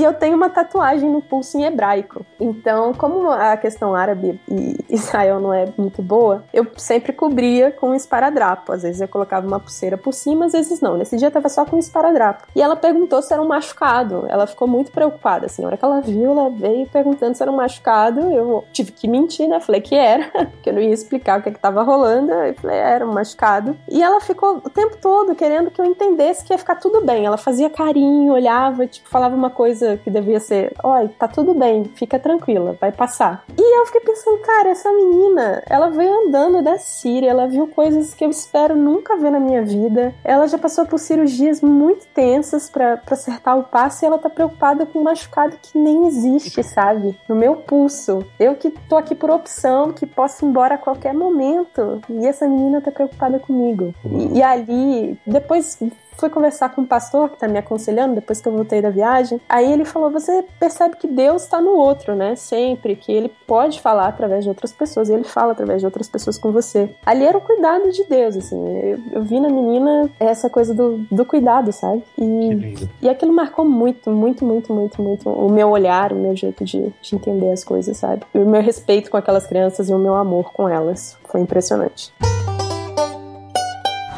E eu tenho uma tatuagem no pulso em hebraico. Então, como a questão árabe e Israel não é muito boa, eu sempre cobria com um esparadrapo. Às vezes eu colocava uma pulseira por cima, às vezes não. Nesse dia tava só com um esparadrapo. E ela perguntou se era um machucado. Ela ficou muito preocupada, assim. Na hora que ela viu, ela veio perguntando se era um machucado. Eu tive que mentir, né? Falei que era, que eu não ia explicar o que, é que tava rolando. Eu falei, é, era um machucado. E ela ficou o tempo todo querendo que eu entendesse que ia ficar tudo bem. Ela fazia carinho, olhava, tipo, falava uma coisa coisa que devia ser: olha, tá tudo bem, fica tranquila, vai passar. E eu fiquei pensando, cara, essa menina, ela veio andando da Síria, ela viu coisas que eu espero nunca ver na minha vida. Ela já passou por cirurgias muito tensas para acertar o passo e ela tá preocupada com um machucado que nem existe, sabe? No meu pulso. Eu que tô aqui por opção, que posso ir embora a qualquer momento. E essa menina tá preocupada comigo. E, e ali, depois fui conversar com um pastor que tá me aconselhando depois que eu voltei da viagem. Aí ele falou: você percebe que Deus tá no outro, né? Sempre, que ele pode falar através de outras pessoas, e ele fala através de outras pessoas com você. Ali era o cuidado de Deus, assim. Eu, eu vi na menina essa coisa do, do cuidado, sabe? E, e aquilo marcou muito, muito, muito, muito, muito o meu olhar, o meu jeito de, de entender as coisas, sabe? O meu respeito com aquelas crianças e o meu amor com elas. Foi impressionante.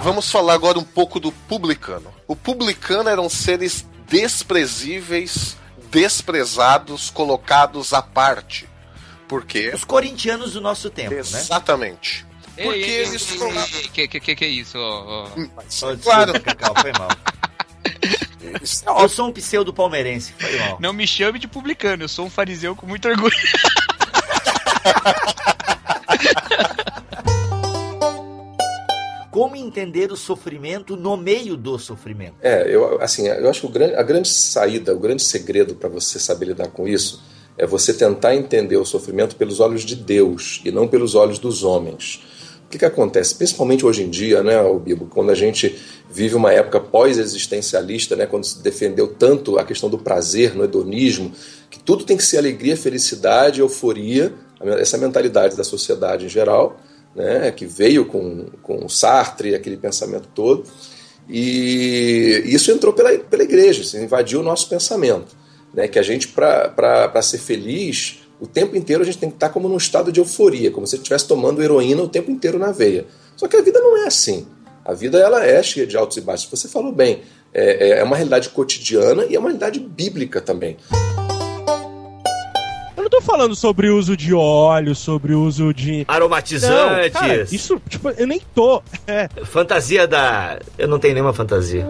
Vamos falar agora um pouco do publicano. O publicano eram seres desprezíveis, desprezados, colocados à parte. Por quê? Os corintianos do nosso tempo, Exatamente. né? Porque ei, ei, eles ei, foram- Que, que, que, que é isso? ó? Oh, Claro. desculpa, Cacau, foi mal. Eu sou um pseudo palmeirense, foi mal. Não me chame de publicano, eu sou um fariseu com muito orgulho. Como entender o sofrimento no meio do sofrimento? É, eu, assim, eu acho que grande, a grande saída, o grande segredo para você saber lidar com isso é você tentar entender o sofrimento pelos olhos de Deus e não pelos olhos dos homens. O que, que acontece? Principalmente hoje em dia, né, o Bibo, quando a gente vive uma época pós-existencialista, né, quando se defendeu tanto a questão do prazer, no hedonismo, que tudo tem que ser alegria, felicidade, euforia, essa mentalidade da sociedade em geral, né, que veio com, com Sartre, aquele pensamento todo, e isso entrou pela, pela igreja, isso invadiu o nosso pensamento. Né, que a gente, para ser feliz, o tempo inteiro a gente tem que estar como num estado de euforia, como se estivesse tomando heroína o tempo inteiro na veia. Só que a vida não é assim. A vida ela é cheia de altos e baixos. Você falou bem, é, é uma realidade cotidiana e é uma realidade bíblica também. Tô falando sobre o uso de óleo, sobre o uso de. Aromatizantes. Não, cara, isso, tipo, eu nem tô. É. Fantasia da. Eu não tenho nenhuma fantasia.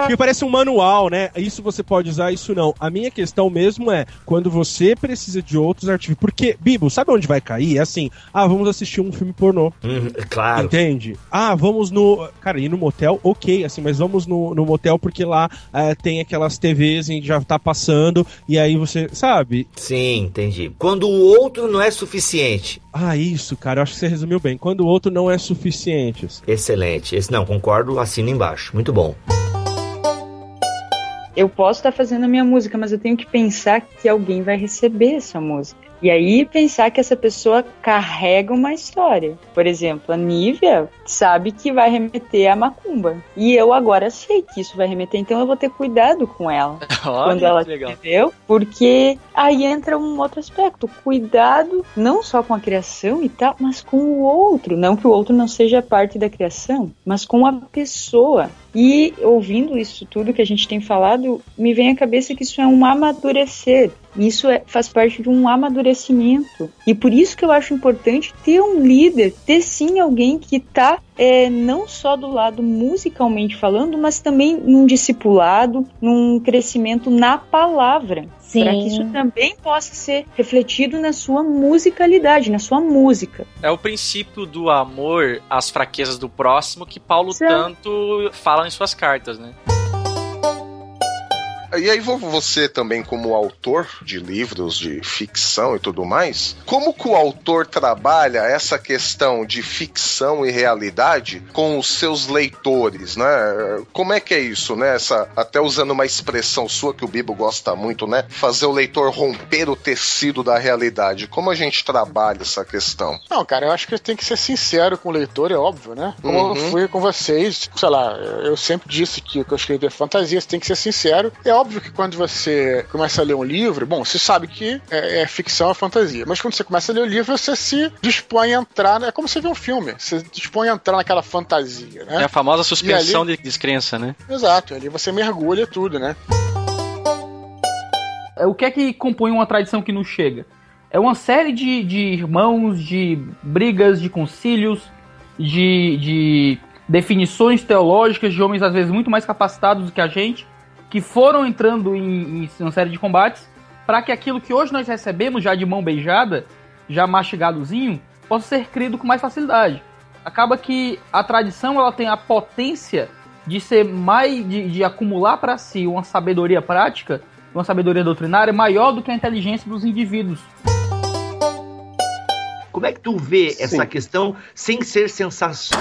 Porque parece um manual, né? Isso você pode usar, isso não. A minha questão mesmo é quando você precisa de outros artifícios. Porque, Bibo, sabe onde vai cair? É assim, ah, vamos assistir um filme pornô. Hum, claro. Entende? Ah, vamos no. Cara, ir no motel, ok, assim, mas vamos no, no motel porque lá eh, tem aquelas TVs e já tá passando, e aí você. Sabe? Sim, entendi. Quando o outro não é suficiente. Ah, isso, cara, eu acho que você resumiu bem. Quando o outro não é suficiente. assim. Excelente. Esse não, concordo, assina embaixo. Muito bom. Eu posso estar fazendo a minha música, mas eu tenho que pensar que alguém vai receber essa música. E aí pensar que essa pessoa carrega uma história. Por exemplo, a Nívia sabe que vai remeter a macumba. E eu agora sei que isso vai remeter, então eu vou ter cuidado com ela. quando ela entendeu? Porque aí entra um outro aspecto, cuidado não só com a criação e tal, mas com o outro, não que o outro não seja parte da criação, mas com a pessoa. E ouvindo isso tudo que a gente tem falado, me vem à cabeça que isso é um amadurecer. Isso é, faz parte de um amadurecimento. E por isso que eu acho importante ter um líder, ter sim alguém que está é, não só do lado musicalmente falando, mas também num discipulado, num crescimento na palavra. Sim. Para que isso também possa ser refletido na sua musicalidade, na sua música. É o princípio do amor às fraquezas do próximo que Paulo Certo. tanto fala em suas cartas, né? E aí vo- você também como autor de livros de ficção e tudo mais, como que o autor trabalha essa questão de ficção e realidade com os seus leitores, né? Como é que é isso, né? Essa, até usando uma expressão sua que o Bibo gosta muito, né? Fazer o leitor romper o tecido da realidade. Como a gente trabalha essa questão? Não, cara, eu acho que tem que ser sincero com o leitor, é óbvio, né? Como Uhum. eu fui com vocês, sei lá, eu sempre disse que o que eu escrevi é fantasia, você tem que ser sincero. É óbvio que quando você começa a ler um livro, bom, você sabe que é, é ficção, é fantasia, mas quando você começa a ler o livro, você se dispõe a entrar, é como você vê um filme, você se dispõe a entrar naquela fantasia, né? É a famosa suspensão ali- de descrença, né? Exato, ali você mergulha tudo, né? É, O que é que compõe uma tradição que nos chega? É uma série de, de irmãos, de brigas, de concílios, de, de definições teológicas de homens às vezes muito mais capacitados do que a gente, que foram entrando em, em uma série de combates para que aquilo que hoje nós recebemos já de mão beijada, já mastigadozinho, possa ser crido com mais facilidade. Acaba que a tradição ela tem a potência de ser mais de, de acumular para si uma sabedoria prática, uma sabedoria doutrinária maior do que a inteligência dos indivíduos. Como é que tu vê essa questão sem ser sensacional?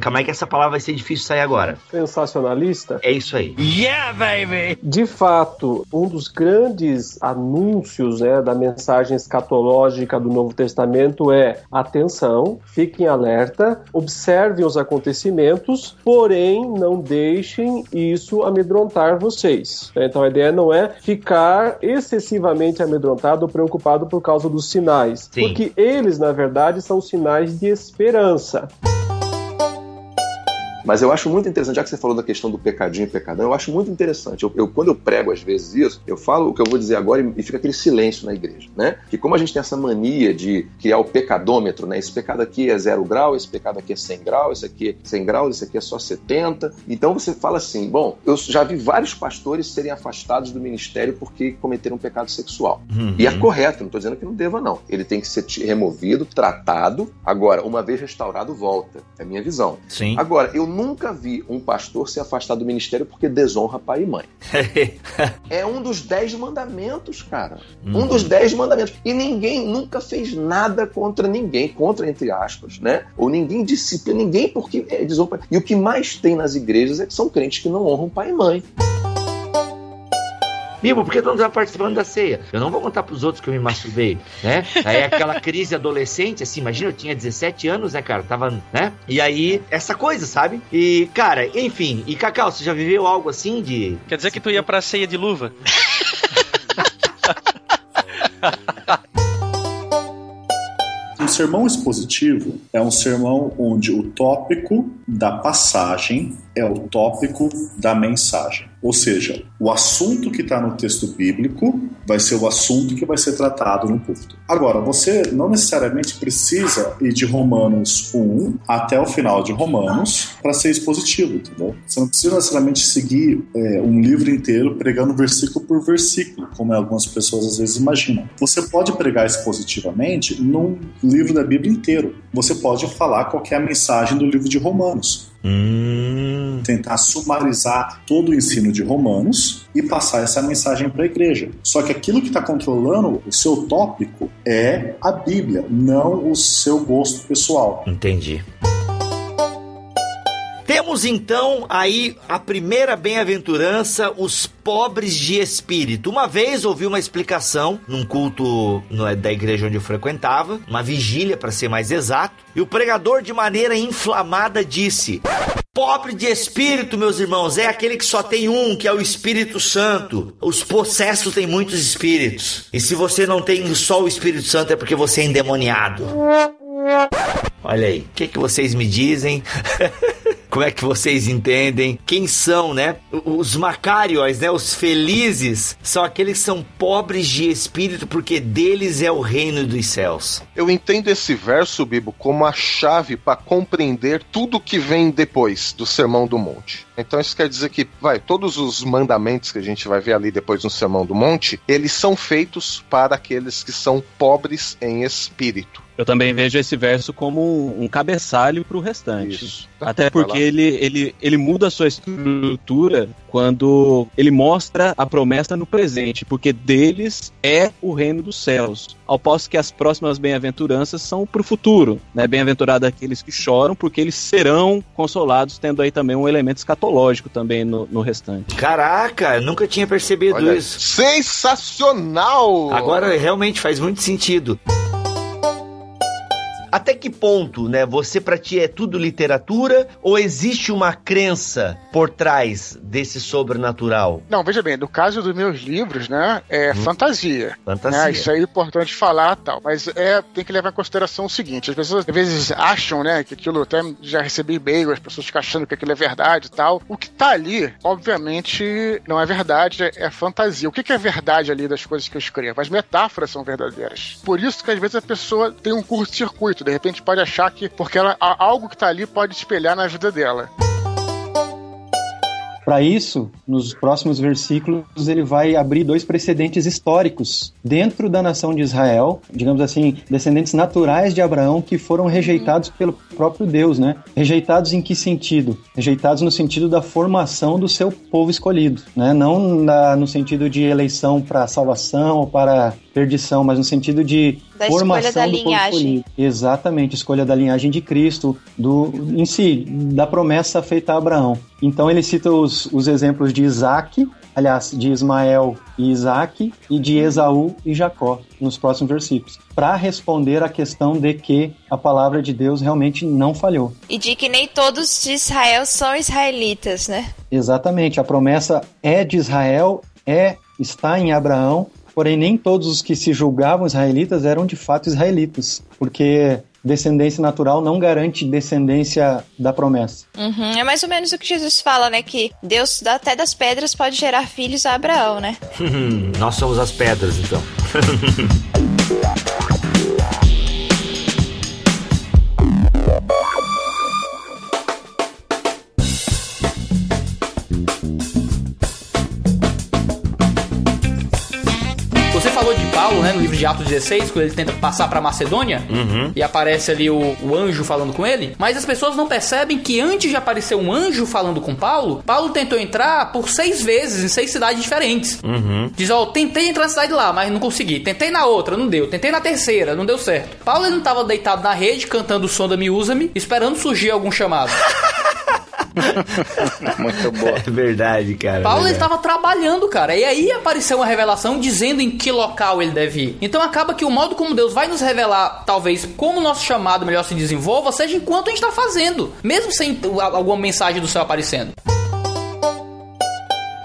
Calma aí que essa palavra vai ser difícil sair agora. Sensacionalista? É isso aí. Yeah, baby! De fato, um dos grandes anúncios né, da mensagem escatológica do Novo Testamento é: atenção, fiquem alerta, observem os acontecimentos, porém não deixem isso amedrontar vocês. Então a ideia não é ficar excessivamente amedrontado ou preocupado por causa dos sinais, Sim. porque eles, na verdade, são sinais de esperança. Mas eu acho muito interessante, já que você falou da questão do pecadinho e pecadão, eu acho muito interessante. Eu, eu- quando eu prego às vezes isso, eu falo o que eu vou dizer agora e, e fica aquele silêncio na igreja, né? Que como a gente tem essa mania de criar o pecadômetro, né? Esse pecado aqui é zero grau, esse pecado aqui é 100 graus, esse aqui é 100 graus, esse aqui é só 70. Então você fala assim, bom, eu já vi vários pastores serem afastados do ministério porque cometeram um pecado sexual. Uhum. E é correto, não estou dizendo que não deva, não. Ele tem que ser removido, tratado. Agora, uma vez restaurado, volta. É a minha visão. Sim. Agora, eu nunca vi um pastor ser afastado do ministério porque desonra pai e mãe. é um dos dez mandamentos, cara. Uhum. Um dos dez mandamentos. E ninguém nunca fez nada contra ninguém, contra entre aspas, né? Ou ninguém disciplina ninguém porque é desonra. E o que mais tem nas igrejas é que são crentes que não honram pai e mãe. Bibo, por que tu não tá participando da ceia? Eu não vou contar pros outros que eu me masturbei, né? Aí é aquela crise adolescente, assim, imagina, eu tinha 17 anos, né, cara? Tava, né? E aí, essa coisa, sabe? E, cara, enfim. E, Cacau, você já viveu algo assim de... Quer dizer que tu ia pra ceia de luva? Um sermão expositivo é um sermão onde o tópico da passagem é o tópico da mensagem. Ou seja, o assunto que está no texto bíblico vai ser o assunto que vai ser tratado no púlpito. Agora, você não necessariamente precisa ir de Romanos 1 até o final de Romanos para ser expositivo, entendeu? Você não precisa necessariamente seguir é, um livro inteiro pregando versículo por versículo, como algumas pessoas às vezes imaginam. Você pode pregar expositivamente num livro da Bíblia inteiro. Você pode falar qual que é mensagem do livro de Romanos. Tentar sumarizar todo o ensino de Romanos e passar essa mensagem para a igreja. Só que aquilo que está controlando o seu tópico é a Bíblia, não o seu gosto pessoal. Entendi. Temos então aí a primeira bem-aventurança, os pobres de espírito. Uma vez ouvi uma explicação num culto no- da igreja onde eu frequentava, uma vigília para ser mais exato, e o pregador de maneira inflamada disse: Pobre de espírito, meus irmãos, é aquele que só tem um, que é o Espírito Santo. Os possessos têm muitos espíritos. E se você não tem só o Espírito Santo é porque você é endemoniado. Olha aí, o que, que vocês me dizem? Como é que vocês entendem? Quem são, né? Os macários, né? Os felizes são aqueles que são pobres de espírito, porque deles é o reino dos céus. Eu entendo esse verso, Bibo, como a chave para compreender tudo que vem depois do Sermão do Monte. Então isso quer dizer que, vai, todos os mandamentos que a gente vai ver ali depois no Sermão do Monte, eles são feitos para aqueles que são pobres em espírito. Eu também vejo esse verso como um, cabeçalho para o restante. Até Vai porque lá. ele, ele, ele muda a sua estrutura quando ele mostra a promessa no presente, porque deles é o reino dos céus. Ao passo que as próximas bem-aventuranças são para o futuro. Né? Bem-aventurado aqueles que choram, porque eles serão consolados, tendo aí também um elemento escatológico também no, no restante. Caraca, eu nunca tinha percebido Olha, isso. Sensacional! Agora realmente faz muito sentido. Até que ponto, né? Você pra ti é tudo literatura ou existe uma crença por trás desse sobrenatural? Não, veja bem, no caso dos meus livros, né, é fantasia. Fantasia. Né, isso aí é importante falar tal. Mas é, tem que levar em consideração o seguinte: as pessoas às vezes acham, né, que aquilo até já recebi e-mail, as pessoas ficam achando que aquilo é verdade e tal. O que tá ali, obviamente, não é verdade, é, é fantasia. O que, que é verdade ali das coisas que eu escrevo? As metáforas são verdadeiras. Por isso que às vezes a pessoa tem um curto-circuito, de repente pode achar que porque ela, algo que tá ali pode espelhar na vida dela. Para isso, nos próximos versículos, ele vai abrir dois precedentes históricos dentro da nação de Israel, digamos assim, descendentes naturais de Abraão que foram rejeitados pelo próprio Deus, né? Rejeitados em que sentido? Rejeitados no sentido da formação do seu povo escolhido, né? Não na, no sentido de eleição para salvação ou para perdição, mas no sentido de Da formação da do povo linhagem. escolhido. Exatamente, escolha da linhagem de Cristo, do em si, da promessa feita a Abraão. Então ele cita os, os exemplos de Isaac, aliás, de Ismael e Isaac, e de Esaú e Jacó, nos próximos versículos, para responder à questão de que a palavra de Deus realmente não falhou. E de que nem todos de Israel são israelitas, né? Exatamente, a promessa é de Israel, é está em Abraão, porém nem todos os que se julgavam israelitas eram de fato israelitas, porque descendência natural não garante descendência da promessa. Uhum, É mais ou menos o que Jesus fala, né? Que Deus até das pedras pode gerar filhos a Abraão, né? Nós somos as pedras, então. de Atos 16, quando ele tenta passar pra Macedônia Uhum. e aparece ali o, o anjo falando com ele, mas as pessoas não percebem que antes de aparecer um anjo falando com Paulo, Paulo tentou entrar por seis vezes em seis cidades diferentes. Uhum. Diz, ó, tentei entrar na cidade lá, mas não consegui. Tentei na outra, não deu. Tentei na terceira, não deu certo. Paulo ele não tava deitado na rede, cantando o som da Me Usa-me, esperando surgir algum chamado. Muito bom. É verdade, cara. Paulo ele verdade. estava trabalhando, cara. E aí apareceu uma revelação dizendo em que local ele deve ir. Então acaba que o modo como Deus vai nos revelar, talvez, como o nosso chamado melhor se desenvolva, seja enquanto a gente está fazendo. Mesmo sem alguma mensagem do céu aparecendo.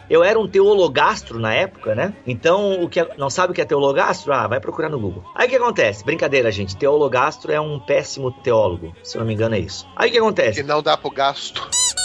Eu era um teologastro na época, né? Então, o que é- não sabe o que é teologastro? Ah, vai procurar no Google. Aí o que acontece? Brincadeira, gente. Teologastro é um péssimo teólogo. Se eu não me engano, é isso. Aí o que acontece? Que não dá pro gasto.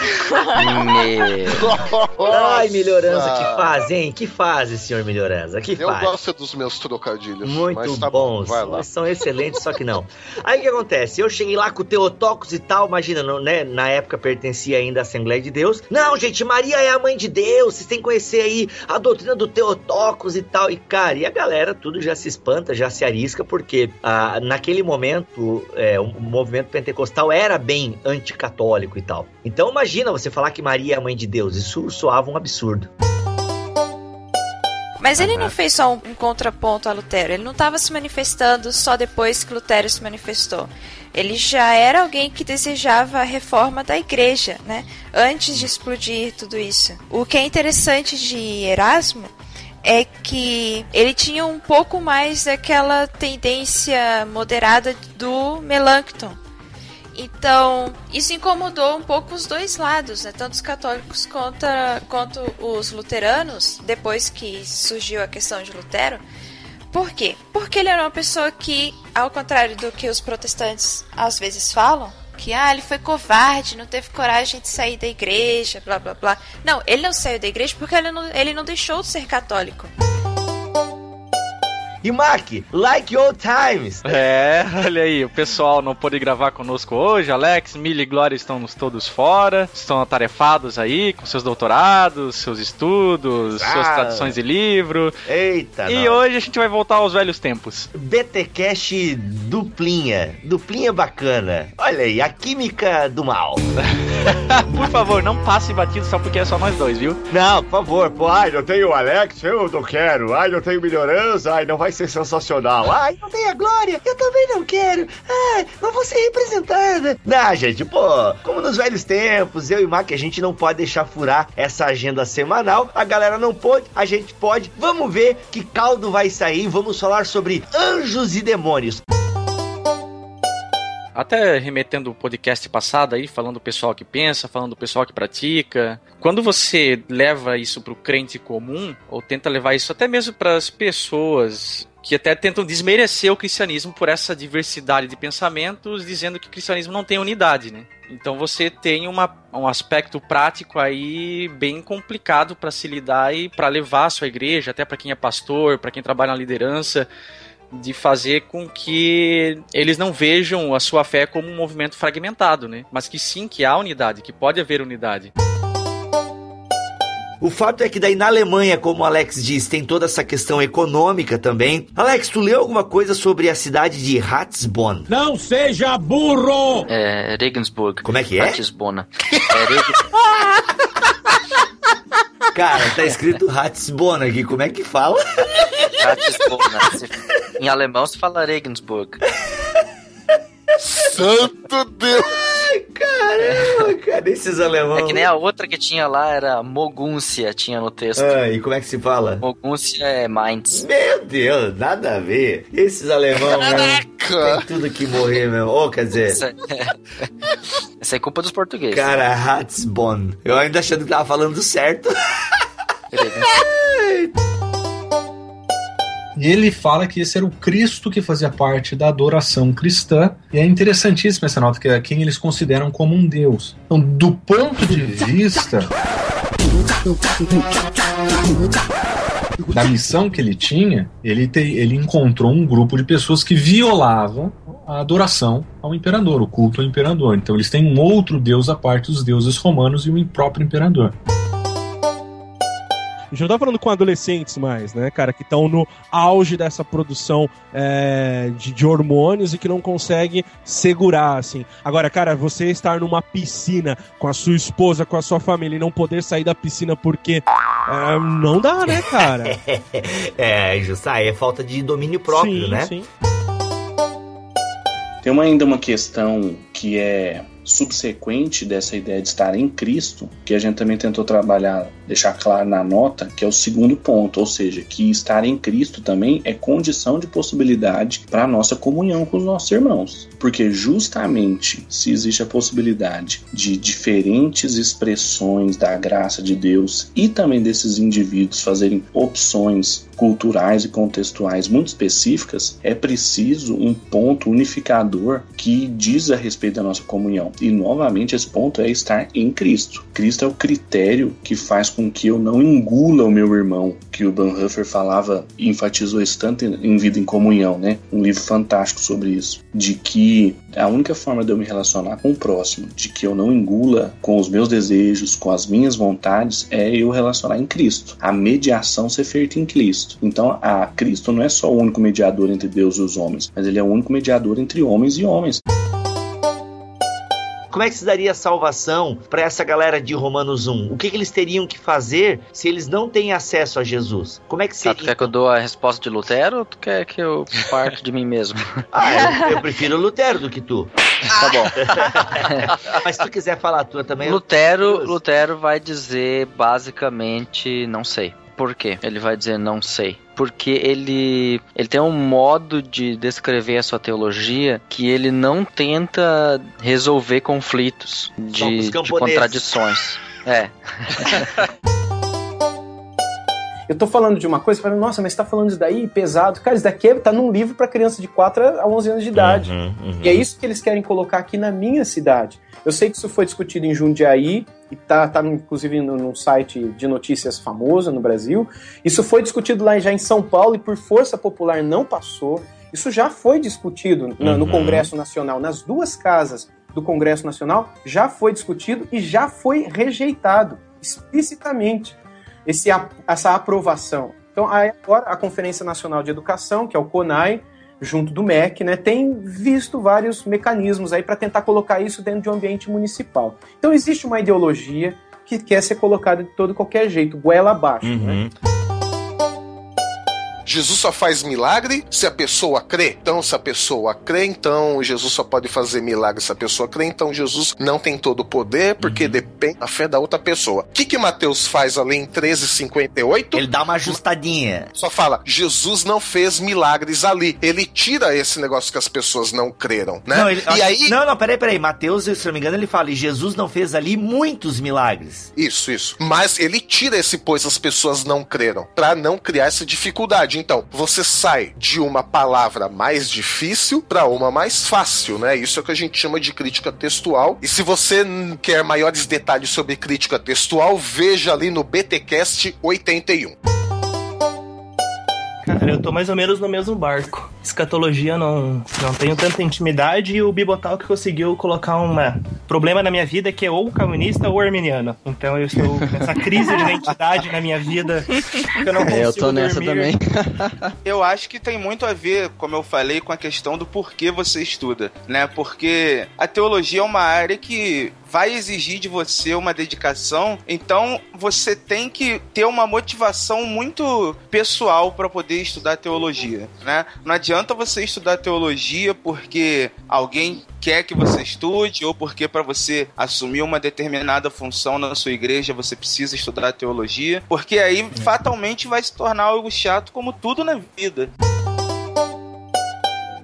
Ai, melhorança, que fase, hein? Que fase, senhor melhorança? Que Eu fase? gosto dos meus trocadilhos. Muito tá bom, bons. Eles são excelentes, só que não. Aí o que acontece? Eu cheguei lá com o Teotocos e tal, imagina, não, né? Na época pertencia ainda à Assembleia de Deus. Não, gente, Maria é a mãe de Deus, vocês têm que conhecer aí a doutrina do Teotocos e tal. E, cara, e a galera tudo já se espanta, já se arisca, porque ah, naquele momento é, o movimento pentecostal era bem anticatólico e tal. Então imagina você falar que Maria é a mãe de Deus, isso soava um absurdo. Mas ele não fez só um, um contraponto a Lutero. Ele não estava se manifestando só depois que Lutero se manifestou. Ele já era alguém que desejava a reforma da igreja, né? Antes de explodir tudo isso. O que é interessante de Erasmo é que ele tinha um pouco mais daquela tendência moderada do Melanchthon. Então, isso incomodou um pouco os dois lados, né? Tanto os católicos quanto, quanto os luteranos, depois que surgiu a questão de Lutero. Por quê? Porque ele era uma pessoa que, ao contrário do que os protestantes às vezes falam, que ah, ele foi covarde, não teve coragem de sair da igreja, blá blá blá. Não, ele não saiu da igreja porque ele não, ele não deixou de ser católico. E Mac, like old times. É, olha aí, o pessoal não pôde gravar conosco hoje. Alex, Millie e Glória estão todos fora, estão atarefados aí com seus doutorados, seus estudos, suas Ah. traduções de livro. Eita, E nós. hoje a gente vai voltar aos velhos tempos. BTcast duplinha, duplinha bacana. Olha aí, a química do mal. Por favor, não passe batido só porque é só nós dois, viu? Não, por favor, pô, ai, não tem o Alex, eu não quero. Ai, não tenho melhorança, ai, não vai ser sensacional. Ai, não tem a Glória, eu também não quero. Ai, não vou ser representada. Não, gente, pô, como nos velhos tempos, eu e Mac, a gente não pode deixar furar essa agenda semanal. A galera não pode, a gente pode. Vamos ver que caldo vai sair. Vamos falar sobre anjos e demônios. Até remetendo o podcast passado aí, falando do pessoal que pensa, falando do pessoal que pratica. Quando você leva isso pro crente comum, ou tenta levar isso até mesmo para as pessoas que até tentam desmerecer o cristianismo por essa diversidade de pensamentos, dizendo que o cristianismo não tem unidade, né? Então você tem uma, um aspecto prático aí bem complicado para se lidar e para levar a sua igreja, até para quem é pastor, para quem trabalha na liderança, de fazer com que eles não vejam a sua fé como um movimento fragmentado, né? Mas que sim, que há unidade, que pode haver unidade. O fato é que daí na Alemanha, como o Alex diz, tem toda essa questão econômica também. Alex, tu leu alguma coisa sobre a cidade de Ratisbon? Não seja burro! É Regensburg. Como é que é? Ratisbona. É Reg... Cara, tá escrito Ratisbon aqui, como é que fala? Ratisbona. Se- Em alemão se fala Regensburg. Santo Deus! Caramba, cara, esses alemães. É que nem a outra que tinha lá era Moguncia, tinha no texto. Ah, e como é que se fala? Moguncia é Mainz. Meu Deus, nada a ver. Esses alemães, meu, tem tudo que morrer, meu. Ou, quer dizer, Essa, Essa é culpa dos portugueses. cara, Ratisbon. Eu ainda achando que tava falando certo. E ele fala que esse era o Cristo que fazia parte da adoração cristã. E é interessantíssima essa nota, que é quem eles consideram como um Deus. Então, do ponto de vista da missão que ele tinha, ele, te- ele encontrou um grupo de pessoas que violava a adoração ao imperador, o culto ao imperador. Então eles têm um outro deus à parte dos deuses romanos e o próprio imperador. A gente não tá falando com adolescentes mais, né, cara, que estão no auge dessa produção é, de, de hormônios e que não consegue segurar, assim. Agora, cara, você estar numa piscina com a sua esposa, com a sua família e não poder sair da piscina porque é, não dá, né, cara? é, justo, aí é falta de domínio próprio, Sim, né? sim. Tem uma, ainda uma questão que é subsequente dessa ideia de estar em Cristo, que a gente também tentou trabalhar, deixar claro na nota, que é o segundo ponto, ou seja, que estar em Cristo também é condição de possibilidade para a nossa comunhão com os nossos irmãos. Porque justamente se existe a possibilidade de diferentes expressões da graça de Deus e também desses indivíduos fazerem opções culturais e contextuais muito específicas, é preciso um ponto unificador que diz a respeito da nossa comunhão. E novamente esse ponto é estar em Cristo. Cristo é o critério que faz com que eu não engula o meu irmão, que o Bonhoeffer falava enfatizou isso tanto em Vida em Comunhão, né? Um livro fantástico sobre isso. De que a única forma de eu me relacionar com o próximo, de que eu não engula com os meus desejos, com as minhas vontades, é eu relacionar em Cristo. A mediação ser feita em Cristo. Então, a Cristo não é só o único mediador entre Deus e os homens, mas ele é o único mediador entre homens e homens. Como é que se daria salvação para essa galera de Romanos 1? O que, que eles teriam que fazer se eles não têm acesso a Jesus? Como é que seria? tu quer que eu dou a resposta de Lutero ou tu quer que eu parto de mim mesmo? Ah, eu, eu prefiro Lutero do que tu. Tá bom. Mas se tu quiser falar a tua também. Lutero, Lutero vai dizer basicamente não sei. Por quê? Ele vai dizer não sei. Porque ele, ele tem um modo de descrever a sua teologia que ele não tenta resolver conflitos de, de contradições. É. Eu tô falando de uma coisa, falando, nossa, mas você tá falando isso daí, pesado. Cara, isso daqui é- tá num livro pra criança de 4 a 11 anos de idade. Uhum, uhum. E é isso que eles querem colocar aqui na minha cidade. Eu sei que isso foi discutido em Jundiaí, e tá, tá inclusive no- num site de notícias famoso no Brasil. Isso foi discutido lá já em São Paulo e por força popular não passou. Isso já foi discutido no Uhum. Congresso Nacional, nas duas casas do Congresso Nacional, já foi discutido e já foi rejeitado explicitamente esse, essa aprovação. Então, agora a Conferência Nacional de Educação, que é o CONAI, junto do MEC, né, tem visto vários mecanismos aí para tentar colocar isso dentro de um ambiente municipal. Então existe uma ideologia que quer ser colocada de todo qualquer jeito, goela abaixo. Né? Jesus só faz milagre se a pessoa crê. Então, se a pessoa crê, então Jesus só pode fazer milagre se a pessoa crê. Então, Jesus não tem todo o poder, porque depende da fé da outra pessoa. O que, que Mateus faz ali em 13,58? Ele dá uma ajustadinha. Só fala, Jesus não fez milagres ali. Ele tira esse negócio que as pessoas não creram, né? Não, ele- e aí. não, não, peraí, peraí. Mateus, se não me engano, ele fala: e Jesus não fez ali muitos milagres. Isso, isso. Mas ele tira esse pois as pessoas não creram, Pra não criar essa dificuldade. Então, você sai de uma palavra mais difícil pra uma mais fácil, né? Isso é o que a gente chama de crítica textual. E se você quer maiores detalhes sobre crítica textual, veja ali no BTcast 81. Cara, eu tô mais ou menos no mesmo barco. Escatologia não, não tenho tanta intimidade e o Bibotalk conseguiu colocar um problema na minha vida que é ou calvinista ou arminiano. Então eu estou nessa crise de identidade na minha vida que eu não consigo É, eu tô nessa dormir. também. Eu acho que tem muito a ver, como eu falei, com a questão do porquê você estuda, né? Porque a teologia é uma área que vai exigir de você uma dedicação, então você tem que ter uma motivação muito pessoal para poder estudar teologia, né? Não adianta você estudar teologia porque alguém quer que você estude ou porque para você assumir uma determinada função na sua igreja você precisa estudar teologia, porque aí fatalmente vai se tornar algo chato como tudo na vida.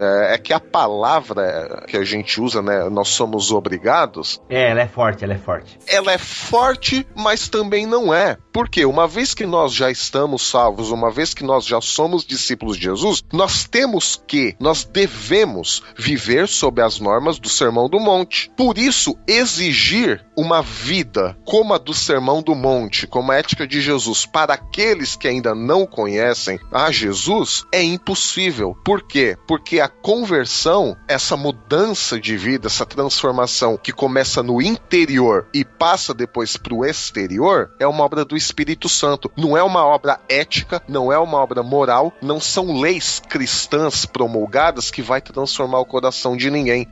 É, é que a palavra que a gente usa, né? Nós somos obrigados. É, ela é forte, ela é forte. Ela é forte, mas também não é. Porque uma vez que nós já estamos salvos, uma vez que nós já somos discípulos de Jesus, nós temos que, nós devemos viver sob as normas do Sermão do Monte. Por isso, exigir uma vida como a do Sermão do Monte, como a ética de Jesus, para aqueles que ainda não conhecem a Jesus, é impossível. Por quê? Porque a conversão, essa mudança de vida, essa transformação que começa no interior e passa depois para o exterior, é uma obra do Espírito Santo. Não é uma obra ética, não é uma obra moral, não são leis cristãs promulgadas que vai transformar o coração de ninguém.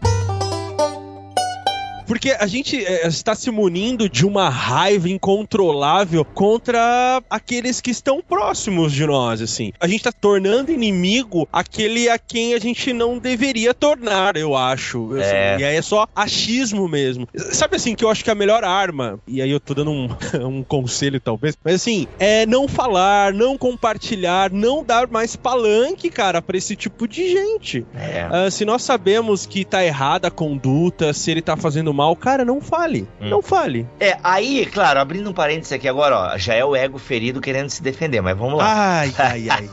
Porque a gente é, está se munindo de uma raiva incontrolável contra aqueles que estão próximos de nós, assim. A gente está tornando inimigo aquele a quem a gente não deveria tornar, eu acho. assim. É. E aí é só achismo mesmo. Sabe assim, que eu acho que a melhor arma, e aí eu tô dando um, um conselho talvez, mas assim, é não falar, não compartilhar, não dar mais palanque, cara, pra esse tipo de gente. É. Ah, se nós sabemos que tá errada a conduta, se ele tá fazendo mal, cara, não fale. Não fale. É, aí, claro, abrindo um parênteses aqui agora, ó, já é o ego ferido querendo se defender, mas vamos lá. Ai, ai, ai.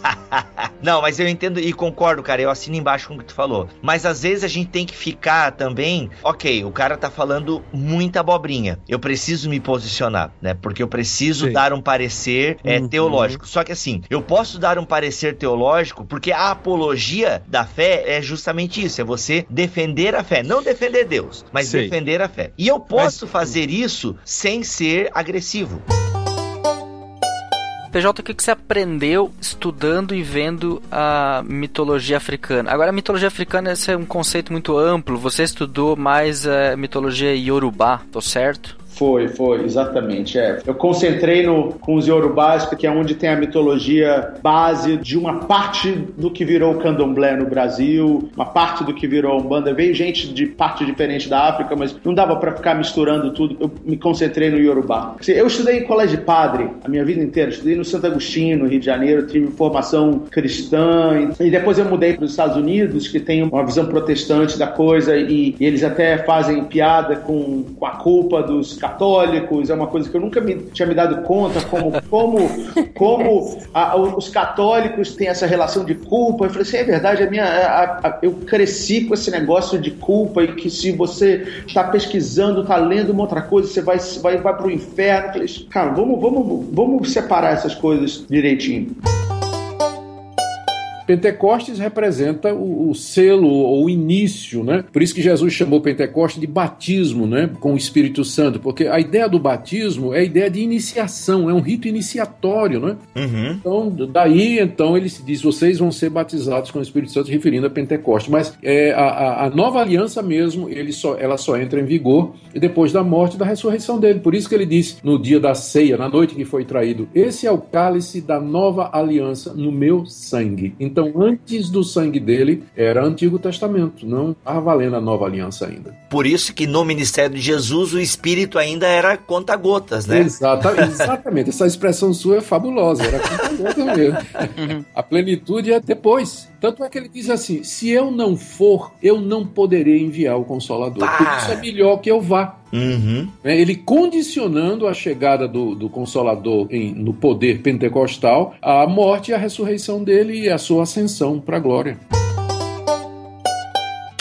Não, mas eu entendo e concordo, cara, eu assino embaixo com o que tu falou. Mas às vezes a gente tem que ficar também, ok, o cara tá falando muita abobrinha, eu preciso me posicionar, né, porque eu preciso Sim. dar um parecer é, Uhum. teológico. Só que assim, eu posso dar um parecer teológico porque a apologia da fé é justamente isso, é você defender a fé, não defender Deus, mas Sei. defender a fé. E eu posso fazer isso sem ser agressivo. PJ, o que que você aprendeu estudando e vendo a mitologia africana? Agora, a mitologia africana esse é um conceito muito amplo. Você estudou mais a mitologia iorubá, tô certo? Foi, foi, exatamente. É. Eu concentrei no, com os Yorubás, porque é onde tem a mitologia base de uma parte do que virou o candomblé no Brasil, uma parte do que virou a Umbanda. Veio gente de parte diferente da África, mas não dava para ficar misturando tudo. Eu me concentrei no Yorubá. Assim, Eu estudei em colégio de padre a minha vida inteira. Estudei no Santo Agostinho, no Rio de Janeiro, tive formação cristã. E depois eu mudei para os Estados Unidos, que tem uma visão protestante da coisa, e, e eles até fazem piada com, com a culpa dos católicos. É uma coisa que eu nunca me, tinha me dado conta, como, como, como a- os católicos têm essa relação de culpa. Eu falei assim: é verdade, a minha, a- a- eu cresci com esse negócio de culpa e que se você está pesquisando, está lendo uma outra coisa, você vai, vai, vai para o inferno. Eu falei, cara, vamos, vamos, vamos separar essas coisas direitinho. Pentecostes representa o, o selo ou o início, né? Por isso que Jesus chamou Pentecostes de batismo, né? Com o Espírito Santo, porque a ideia do batismo é a ideia de iniciação, é um rito iniciatório, né? Então, daí, então, ele se diz: vocês vão ser batizados com o Espírito Santo, referindo a Pentecostes. Mas é, a, a- a nova aliança mesmo, ele só, ela só entra em vigor depois da morte e da ressurreição dele. Por isso que ele disse no dia da ceia, na noite que foi traído: Esse é o cálice da nova aliança no meu sangue. Então, antes do sangue dele, era Antigo Testamento, não estava valendo a nova aliança ainda. Por isso que no ministério de Jesus o espírito ainda era conta-gotas, né? Exata- exatamente, essa expressão sua é fabulosa, era conta-gota mesmo. A plenitude é depois. Tanto é que ele diz assim: se eu não for, eu não poderei enviar o Consolador. Por isso é melhor que eu vá. Uhum. Né, Ele condicionando a chegada do, do Consolador em- no poder pentecostal à morte e à ressurreição dele e à sua ascensão para a glória.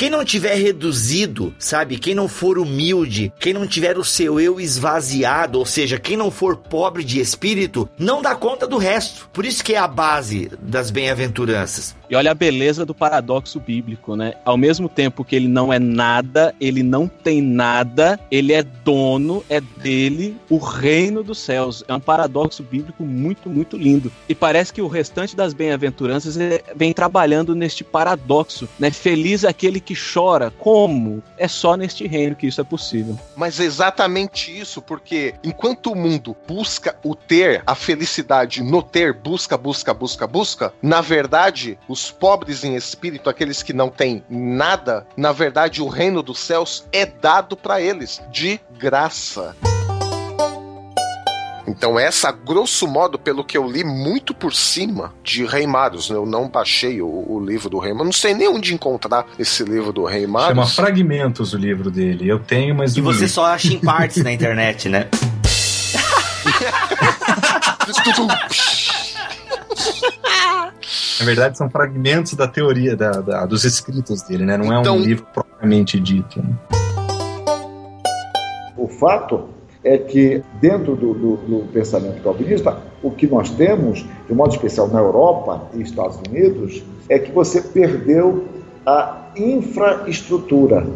Quem não tiver reduzido, sabe? Quem não for humilde, quem não tiver o seu eu esvaziado, ou seja, quem não for pobre de espírito, não dá conta do resto. Por isso que é a base das bem-aventuranças. E olha a beleza do paradoxo bíblico, né? Ao mesmo tempo que ele não é nada, ele não tem nada, ele é dono, é dele, o reino dos céus. É um paradoxo bíblico muito, muito lindo. E parece que o restante das bem-aventuranças vem trabalhando neste paradoxo, né? Feliz aquele que chora. Como? É só neste reino que isso é possível. Mas é exatamente isso, porque enquanto o mundo busca o ter, a felicidade no ter, busca, busca, busca, busca, na verdade, os os pobres em espírito, aqueles que não têm nada, na verdade o reino dos céus é dado para eles de graça. Então, essa, grosso modo, pelo que eu li muito por cima de Rei Marius, né? eu não baixei o, o livro do Rei Marius, não sei nem onde encontrar esse livro do Rei Marius. Chama Fragmentos o livro dele. Eu tenho, mas. E você li. só acha em partes na internet, né? Na verdade, são fragmentos da teoria, da, da dos escritos dele, né? Não então... é um então- livro propriamente dito. Né? O fato é que, dentro do, do, do, pensamento calvinista, o que nós temos, de modo especial na Europa e Estados Unidos, é que você perdeu a infraestrutura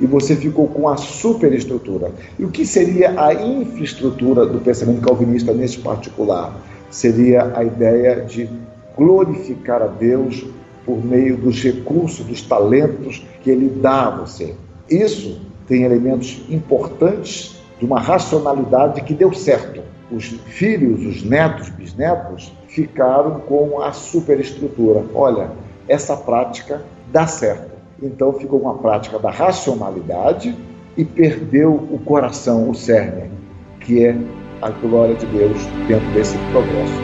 e você ficou com a superestrutura. E o que seria a infraestrutura do pensamento calvinista nesse particular? Seria a ideia de glorificar a Deus por meio dos recursos, dos talentos que Ele dá a você. Isso tem elementos importantes de uma racionalidade que deu certo. Os filhos, os netos, bisnetos ficaram com a superestrutura. Olha, essa prática dá certo. Então ficou uma prática da racionalidade e perdeu o coração, o cerne, que é a glória de Deus dentro desse progresso.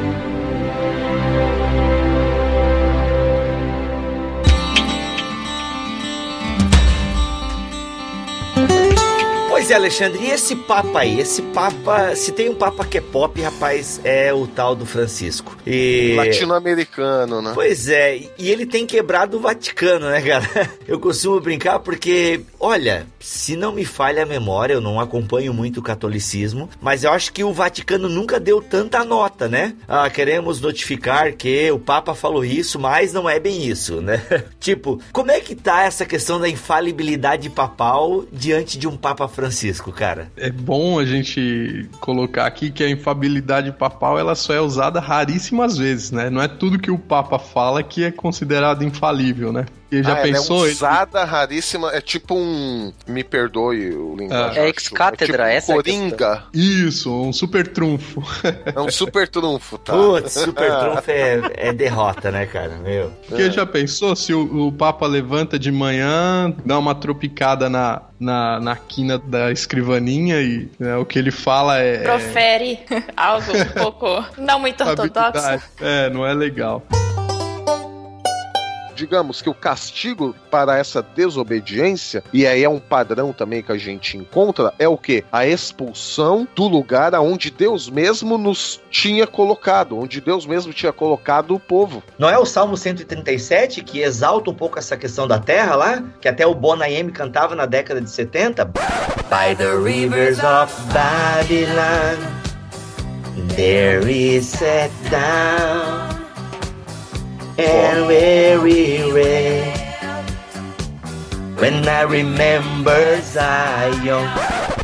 Pois é, Alexandre, e esse Papa aí? Esse Papa, se tem um Papa que é pop, rapaz, é o tal do Francisco. E... Latino-americano, né? Pois é, e ele tem quebrado o Vaticano, né, cara? Eu costumo brincar porque, olha, se não me falha a memória, eu não acompanho muito o catolicismo, mas eu acho que o Vaticano nunca deu tanta nota, né? Ah, queremos notificar que o Papa falou isso, mas não é bem isso, né? tipo, como é que tá essa questão da infalibilidade papal diante de um Papa Francisco? Francisco, cara? É bom a gente colocar aqui que a infabilidade papal ela só é usada raríssimas vezes, né? Não é tudo que o Papa fala que é considerado infalível, né? E já ah, pensou? Ela é usada ele... raríssima, é tipo um. Me perdoe o linguagem. É, é ex-cátedra, é tipo essa Coringa. É Isso, um super trunfo. É um super trunfo, tá? Putz, super trunfo é, é, derrota, né, cara? Meu. Porque é. já pensou se o, o, Papa levanta de manhã, dá uma tropicada na, na, na quina da escrivaninha e né, o que ele fala é. Profere algo um pouco não muito ortodoxo. É, não é legal digamos que o castigo para essa desobediência, e aí é um padrão também que a gente encontra, é o que? A expulsão do lugar aonde Deus mesmo nos tinha colocado, onde Deus mesmo tinha colocado o povo. Não é o Salmo 137 que exalta um pouco essa questão da terra lá? Que até o Bonayem cantava na década de 70? By the rivers of Babylon, there is set down and. When I remember Zion.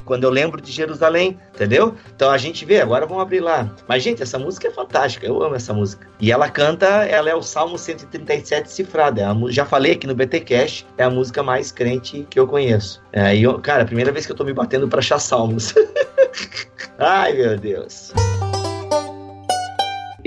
Quando eu lembro de Jerusalém, entendeu? Então a gente vê, agora vamos abrir lá. Mas, gente, essa música é fantástica, eu amo essa música. E ela canta, ela é o Salmo 137 cifrado. É já falei aqui no BT Cash, é a música mais crente que eu conheço. É, e eu, cara, primeira vez que eu tô me batendo pra achar salmos. Ai, meu Deus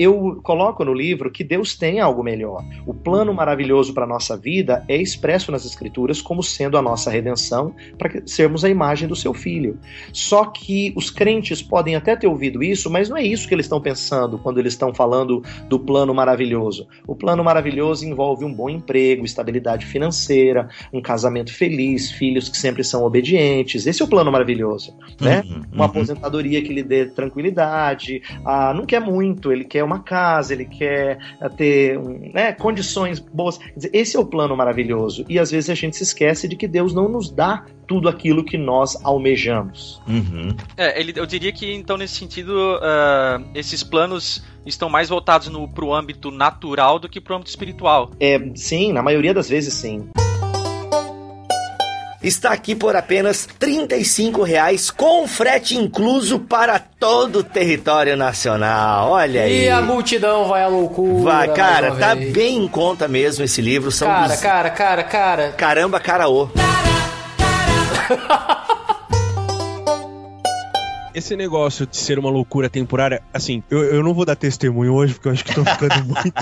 eu coloco no livro que Deus tem algo melhor. O plano maravilhoso para a nossa vida é expresso nas Escrituras como sendo a nossa redenção para sermos a imagem do seu filho. Só que os crentes podem até ter ouvido isso, mas não é isso que eles estão pensando quando eles estão falando do plano maravilhoso. O plano maravilhoso envolve um bom emprego, estabilidade financeira, um casamento feliz, filhos que sempre são obedientes. Esse é o plano maravilhoso, né? Uhum, Uma uhum. aposentadoria que lhe dê tranquilidade. Ah, não quer muito, ele quer uma casa, ele quer eh, ter né, condições boas. Quer dizer, esse é o plano maravilhoso. E às vezes a gente se esquece de que Deus não nos dá tudo aquilo que nós almejamos. É, ele, eu diria que então nesse sentido ah, esses planos estão mais voltados no, pro âmbito natural do que pro âmbito espiritual. É, sim, na maioria das vezes sim. Está aqui por apenas 35 reais, com frete incluso para todo o território nacional. Olha aí. E a multidão vai à loucura. Vai, cara, tá vez. bem em conta mesmo esse livro. São Cara, dos- cara, cara, cara. Caramba, caraô. Esse negócio de ser uma loucura temporária, assim, eu, eu não vou dar testemunho hoje, porque eu acho que tô ficando muito.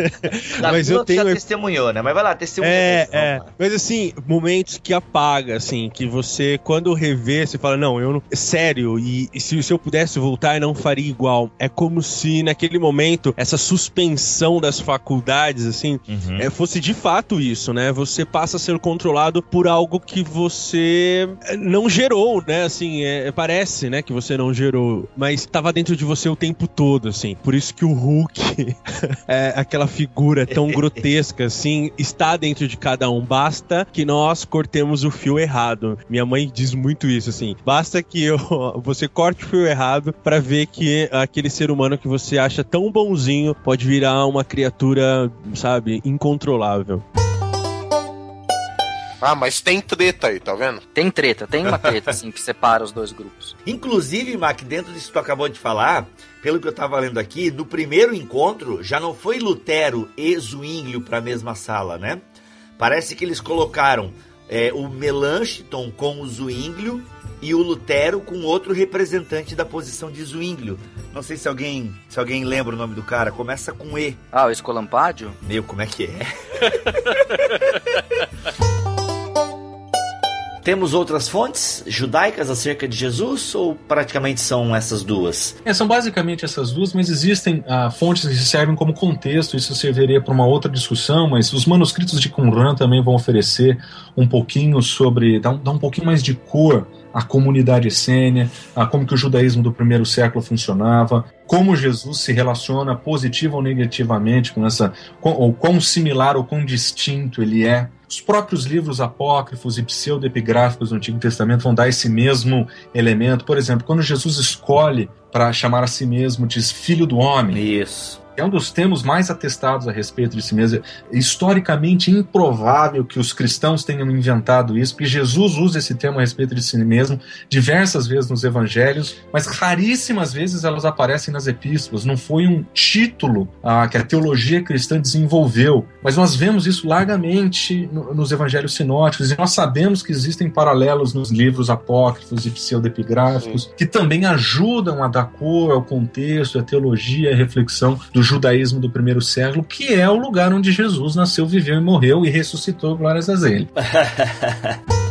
Mas eu tenho. já testemunhou, né? Mas vai lá, testemunha. É, é. Mas assim, momentos que apaga, assim, que você, quando revê, você fala, não, eu não. Sério, e, e se, se eu pudesse voltar, eu não faria igual. É como se naquele momento, essa suspensão das faculdades, assim, é, fosse de fato isso, né? Você passa a ser controlado por algo que você eh, não gerou, né? Assim, é, parece, né, que você não gerou, mas tava dentro de você o tempo todo, assim. Por isso que o Hulk é aquela figura tão grotesca, assim, está dentro de cada um. Basta que nós cortemos o fio errado. Minha mãe diz muito isso, assim. Basta que eu, você corte o fio errado pra ver que aquele ser humano que você acha tão bonzinho pode virar uma criatura, sabe, incontrolável. Ah, mas tem treta aí, tá vendo? Tem treta, tem uma treta, assim, que separa os dois grupos. Inclusive, Mac, dentro disso que tu acabou de falar, pelo que eu tava lendo aqui, no primeiro encontro já não foi Lutero e Zwinglio pra mesma sala, né? Parece que eles colocaram é, o Melanchthon com o Zwinglio e o Lutero com outro representante da posição de Zwinglio. Não sei se alguém, se alguém lembra o nome do cara. Começa com E. Ah, o Escolampádio? Meu, como é que é? Temos outras fontes judaicas acerca de Jesus ou praticamente são essas duas? É, são basicamente essas duas, mas existem ah, fontes que servem como contexto, isso serviria para uma outra discussão, mas os manuscritos de Qumran também vão oferecer um pouquinho sobre, dar um, um pouquinho mais de cor à comunidade essênia, a como que o judaísmo do primeiro século funcionava, como Jesus se relaciona positivo ou negativamente com essa, com, ou quão similar ou quão distinto ele é. Os próprios livros apócrifos e pseudoepigráficos do Antigo Testamento vão dar esse mesmo elemento. Por exemplo, quando Jesus escolhe para chamar a si mesmo de filho do homem. Isso. É um dos termos mais atestados a respeito de si mesmo. É historicamente improvável que os cristãos tenham inventado isso, porque Jesus usa esse termo a respeito de si mesmo diversas vezes nos evangelhos, mas raríssimas vezes elas aparecem nas epístolas. Não foi um título ah, que a teologia cristã desenvolveu, mas nós vemos isso largamente no- nos evangelhos sinóticos e nós sabemos que existem paralelos nos livros apócrifos e pseudepigráficos que também ajudam a dar cor ao contexto, à teologia, à reflexão do judaísmo do primeiro século, que é o lugar onde Jesus nasceu, viveu e morreu e ressuscitou, glórias a ele.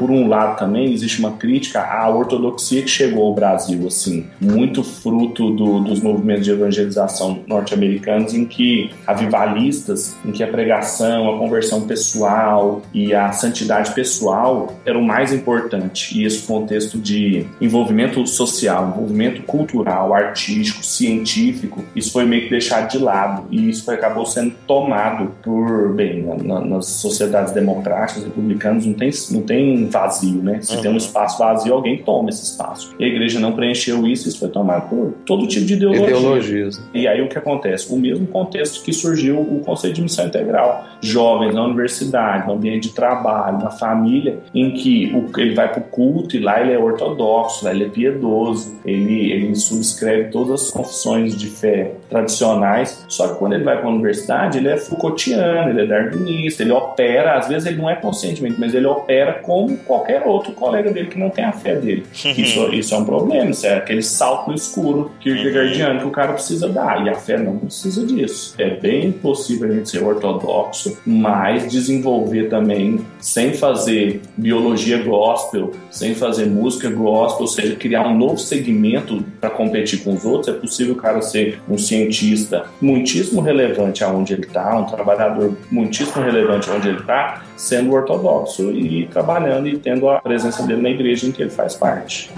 Por um lado também existe uma crítica à ortodoxia que chegou ao Brasil, assim, muito fruto do- dos movimentos de evangelização norte-americanos, em que avivalistas, em que a pregação, a conversão pessoal e a santidade pessoal eram mais importante. E esse contexto de envolvimento social, envolvimento cultural, artístico, científico, isso foi meio que deixado de lado e isso acabou sendo tomado por, bem, na- na- nas sociedades democráticas, republicanas, não tem, não tem vazio, né? Se tem um espaço vazio, alguém toma esse espaço. E a igreja não preencheu isso, isso foi tomado por todo tipo de ideologia. Ideologias. E aí o que acontece? O mesmo contexto que surgiu o conceito de missão integral. Jovens na universidade, no ambiente de trabalho, na família, em que o- ele vai para o culto e lá ele é ortodoxo, lá ele é piedoso, ele, ele subscreve todas as confissões de fé tradicionais, só que quando ele vai para a universidade, ele é Foucaultiano, ele é darwinista, ele opera, às vezes ele não é conscientemente, mas ele opera como qualquer outro colega dele que não tem a fé dele. Isso, isso é um problema, isso é aquele salto no escuro kierkegaardiano que o cara precisa dar, e a fé não precisa disso. É bem possível a gente ser ortodoxo, mas desenvolver também, sem fazer biologia gospel, sem fazer música gospel, ou seja, criar um novo segmento para competir com os outros, é possível o cara ser um cientista muitíssimo relevante aonde ele está, um trabalhador muitíssimo relevante aonde ele está, sendo ortodoxo e trabalhando e tendo a presença dele na igreja em que ele faz parte.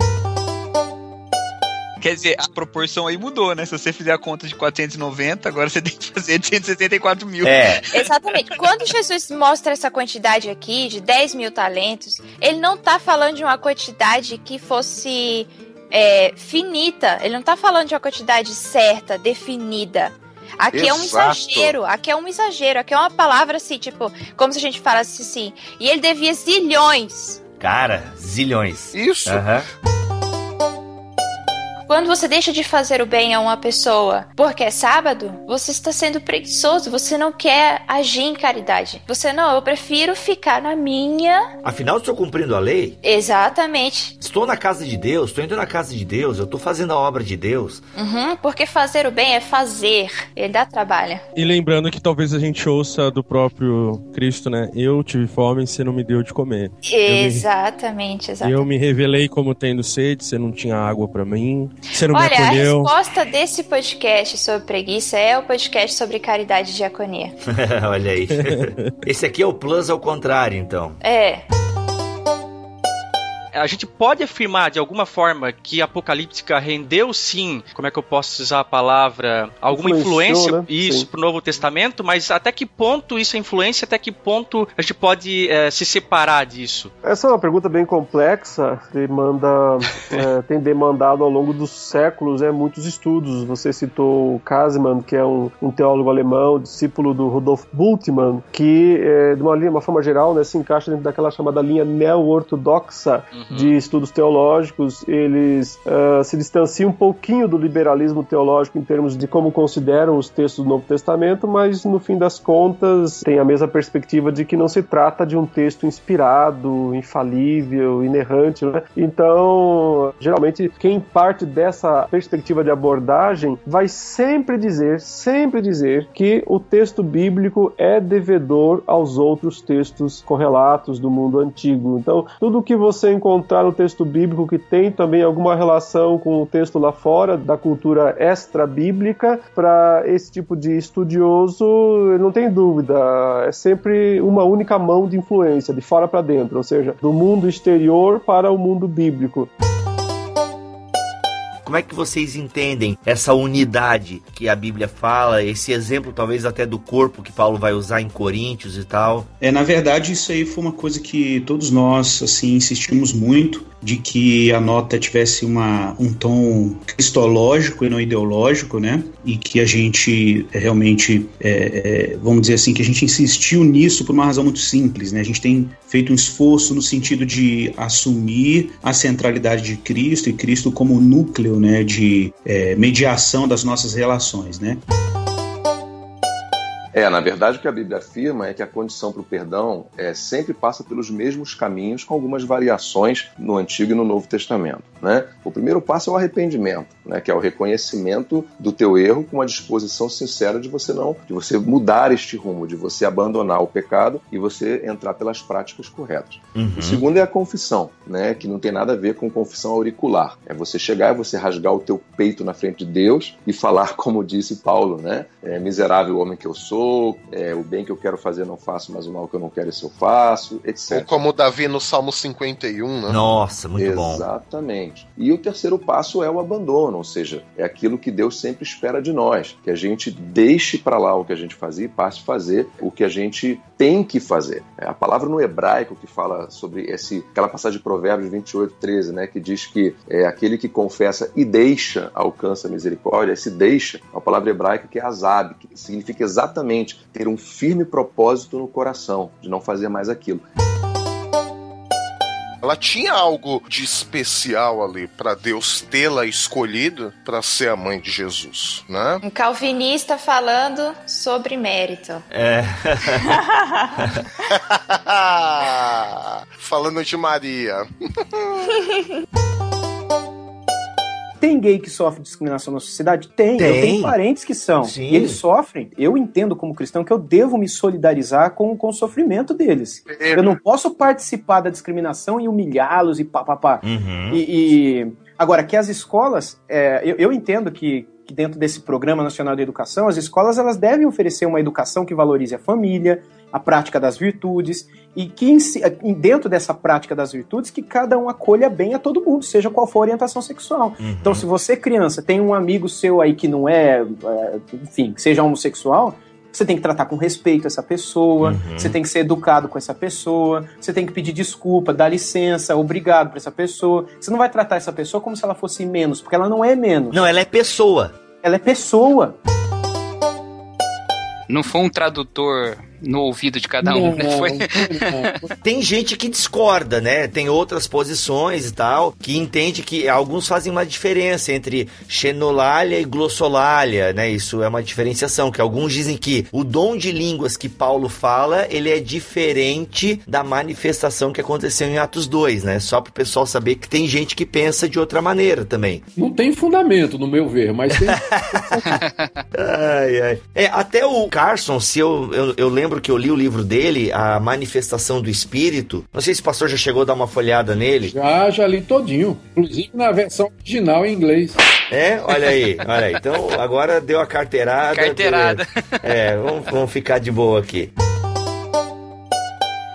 Quer dizer, a proporção aí mudou, né? Se você fizer a conta de 490, agora você tem que fazer de 174 mil. É. Exatamente. Quando Jesus mostra essa quantidade aqui de 10 mil talentos, ele não tá falando de uma quantidade que fosse é, finita. Ele não tá falando de uma quantidade certa, definida. Aqui é um Exato. exagero, aqui é um exagero, aqui é uma palavra assim, tipo, como se a gente falasse assim. E ele devia zilhões. Cara, zilhões. Isso. Aham. Quando você deixa de fazer o bem a uma pessoa porque é sábado, você está sendo preguiçoso, você não quer agir em caridade. Você não, eu prefiro ficar na minha. Afinal, estou cumprindo a lei? Exatamente. Estou na casa de Deus, estou indo na casa de Deus, eu estou fazendo a obra de Deus. Uhum, porque fazer o bem é fazer, ele dá trabalho. E lembrando que talvez a gente ouça do próprio Cristo, né? Eu tive fome e você não me deu de comer. Eu me- Exatamente, exatamente. Eu me revelei como tendo sede, você não tinha água pra mim, você não me Olha, a acolheu. resposta desse podcast sobre preguiça é o podcast sobre caridade e diaconia. Olha aí. Esse aqui é o plus ao contrário, então. É. A gente pode afirmar de alguma forma que a Apocalíptica rendeu sim, como é que eu posso usar a palavra, alguma Influenciou, influência né? isso Sim. pro Novo Testamento, mas até que ponto isso é influência, até que ponto a gente pode eh, se separar disso? Essa é uma pergunta bem complexa, demanda, é, tem demandado ao longo dos séculos é, muitos estudos. Você citou o Kasman, que é um, um teólogo alemão, discípulo do Rudolf Bultmann, que, é, de uma, uma forma geral, né, se encaixa dentro daquela chamada linha neo-ortodoxa de estudos teológicos. Eles ah, se distanciam um pouquinho do liberalismo teológico em termos de como consideram os textos do Novo Testamento, mas no fim das contas tem a mesma perspectiva de que não se trata de um texto inspirado, infalível, inerrante, né? Então, geralmente, quem parte dessa perspectiva de abordagem vai sempre dizer, sempre dizer que o texto bíblico é devedor aos outros textos correlatos do mundo antigo. Então, tudo que você encontrar no texto bíblico que tem também alguma relação com o texto lá fora, da cultura extra-bíblica, para esse tipo de estudioso, não tem dúvida, é sempre uma única mão de influência, de fora para dentro, ou seja, do mundo exterior para o mundo bíblico. Como é que vocês entendem essa unidade que a Bíblia fala, esse exemplo talvez até do corpo que Paulo vai usar em Coríntios e tal? É, na verdade, isso aí foi uma coisa que todos nós, assim, insistimos muito, de que a nota tivesse uma, um tom cristológico e não ideológico, né? E que a gente é, realmente, é, é, vamos dizer assim, que a gente insistiu nisso por uma razão muito simples, né? A gente tem feito um esforço no sentido de assumir a centralidade de Cristo e Cristo como núcleo, né? De é, mediação das nossas relações, né? É, na verdade, o que a Bíblia afirma é que a condição para o perdão é, sempre passa pelos mesmos caminhos, com algumas variações no Antigo e no Novo Testamento. Né? O primeiro passo é o arrependimento, né, que é o reconhecimento do teu erro com uma disposição sincera de você não, de você mudar este rumo, de você abandonar o pecado e você entrar pelas práticas corretas. Uhum. O segundo é a confissão, né, que não tem nada a ver com confissão auricular. É você chegar e você rasgar o teu peito na frente de Deus e falar como disse Paulo, né, é, miserável homem que eu sou, é, o bem que eu quero fazer não faço, mas o mal que eu não quero isso eu faço, etc. Ou como Davi no Salmo 51, né? Nossa, muito bom. Exatamente. E o terceiro passo é o abandono, ou seja, é aquilo que Deus sempre espera de nós, que a gente deixe para lá o que a gente fazia e passe a fazer o que a gente tem que fazer. É a palavra no hebraico que fala sobre esse, aquela passagem de Provérbios 28, 13, né, que diz que é aquele que confessa e deixa alcança a misericórdia. Esse deixa é uma palavra hebraica que é azab, que significa exatamente ter um firme propósito no coração de não fazer mais aquilo. Ela tinha algo de especial ali para Deus tê-la escolhido para ser a mãe de Jesus, né? Um calvinista falando sobre mérito. É. Falando de Maria. Tem gay que sofre discriminação na sociedade? Tem. Tem. Eu tenho parentes que são. Sim. E eles sofrem. Eu entendo como cristão que eu devo me solidarizar com, com o sofrimento deles. É. Eu não posso participar da discriminação e humilhá-los e papapá. Uhum. E, e- agora que as escolas, é, eu, eu entendo que, que dentro desse Programa Nacional de Educação, as escolas elas devem oferecer uma educação que valorize a família, a prática das virtudes, e que dentro dessa prática das virtudes, que cada um acolha bem a todo mundo, seja qual for a orientação sexual. Uhum. Então, se você, criança, tem um amigo seu aí que não é, é, enfim, que seja homossexual, você tem que tratar com respeito essa pessoa, Uhum. você tem que ser educado com essa pessoa, você tem que pedir desculpa, dar licença, obrigado pra essa pessoa. Você não vai tratar essa pessoa como se ela fosse menos, porque ela não é menos. Não, ela é pessoa. Ela é pessoa. Não foi um tradutor no ouvido de cada um, né? Foi... Tem gente que discorda, né? Tem outras posições e tal, que entende que alguns fazem uma diferença entre xenolalia e glossolalia, né? Isso é uma diferenciação, que alguns dizem que o dom de línguas que Paulo fala, ele é diferente da manifestação que aconteceu em Atos 2, né? Só para o pessoal saber que tem gente que pensa de outra maneira também. Não tem fundamento, no meu ver, mas tem. Ai, ai. É, até o Carson, se eu, eu, eu lembro que eu li o livro dele, A Manifestação do Espírito. Não sei se o pastor já chegou a dar uma folhada nele. Já, já li todinho. Inclusive na versão original em inglês. É, olha aí, olha aí. Então agora deu a carteirada. Carteirada. É, vamos, vamos ficar de boa aqui.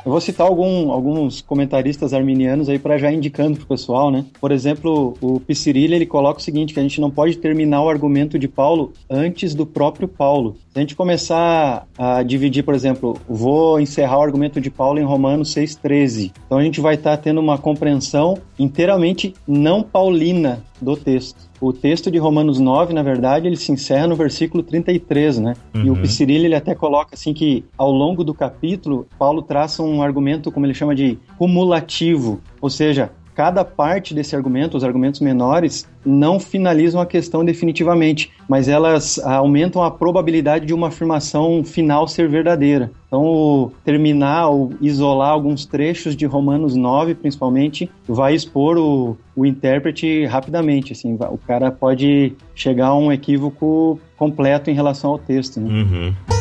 Eu vou citar algum- alguns comentaristas arminianos aí para já indicando pro pessoal, né? Por exemplo, o Pisirilha, ele coloca o seguinte, que a gente não pode terminar o argumento de Paulo antes do próprio Paulo. Se a gente começar a dividir, por exemplo, vou encerrar o argumento de Paulo em Romanos 6,13. Então a gente vai estar tendo uma compreensão inteiramente não paulina do texto. O texto de Romanos 9, na verdade, ele se encerra no versículo 33, né? E o Uhum. Pisirilha, ele até coloca assim que ao longo do capítulo, Paulo traça um argumento, como ele chama de cumulativo, ou seja, cada parte desse argumento, os argumentos menores, não finalizam a questão definitivamente, mas elas aumentam a probabilidade de uma afirmação final ser verdadeira. Então, terminar ou isolar alguns trechos de Romanos 9, principalmente, vai expor o, o intérprete rapidamente. Assim, o cara pode chegar a um equívoco completo em relação ao texto. Né? Uhum.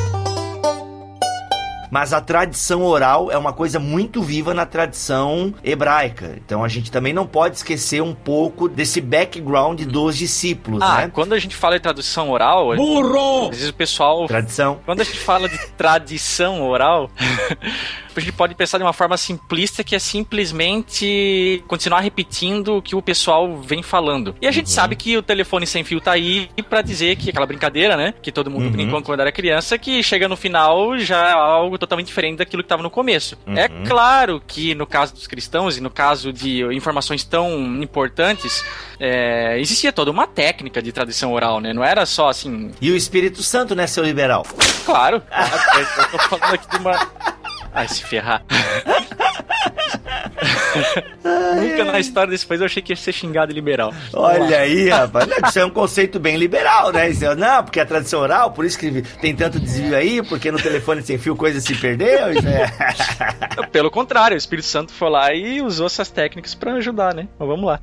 Mas a tradição oral é uma coisa muito viva na tradição hebraica. Então a gente também não pode esquecer um pouco desse background dos discípulos, Ah, né? quando a gente fala de tradução oral. Burro! Às vezes o pessoal. Tradição. Quando a gente fala de tradição oral, a gente pode pensar de uma forma simplista que é simplesmente continuar repetindo o que o pessoal vem falando. E a gente sabe que o telefone sem fio tá aí pra dizer que aquela brincadeira, né? Que todo mundo Uhum. brincou quando era criança, que chega no final já é algo totalmente diferente daquilo que tava no começo. Uhum. É claro que no caso dos cristãos e no caso de informações tão importantes, é, existia toda uma técnica de tradição oral, né? Não era só assim. E o Espírito Santo, né, seu liberal? Claro. claro, eu tô falando aqui de uma. Ai, se ferrar. Nunca na história desse país eu achei que ia ser xingado liberal. Olha aí, rapaz. Não, Isso é um conceito bem liberal, né? Isso é- não, porque é tradição oral, por isso que tem tanto desvio aí, porque no telefone sem fio coisa se perdeu. É... Pelo contrário, o Espírito Santo foi lá e usou essas técnicas pra ajudar, né? Mas vamos lá.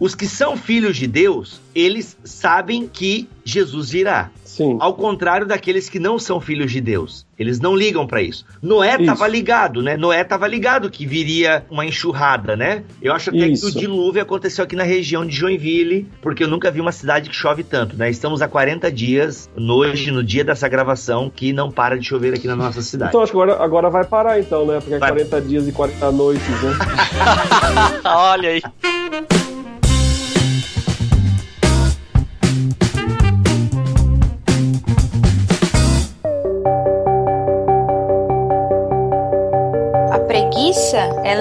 Os que são filhos de Deus, eles sabem que Jesus virá. Sim. Ao contrário daqueles que não são filhos de Deus. Eles não ligam pra isso. Noé Isso. tava ligado, né? Noé tava ligado que viria uma enxurrada, né? Eu acho até Isso. que o dilúvio aconteceu aqui na região de Joinville, porque eu nunca vi uma cidade que chove tanto, né? Estamos há 40 dias, hoje, no dia dessa gravação, que não para de chover aqui na nossa cidade. Então acho que agora, agora vai parar então, né? Porque é 40 dias e 40 noites, né? Olha aí.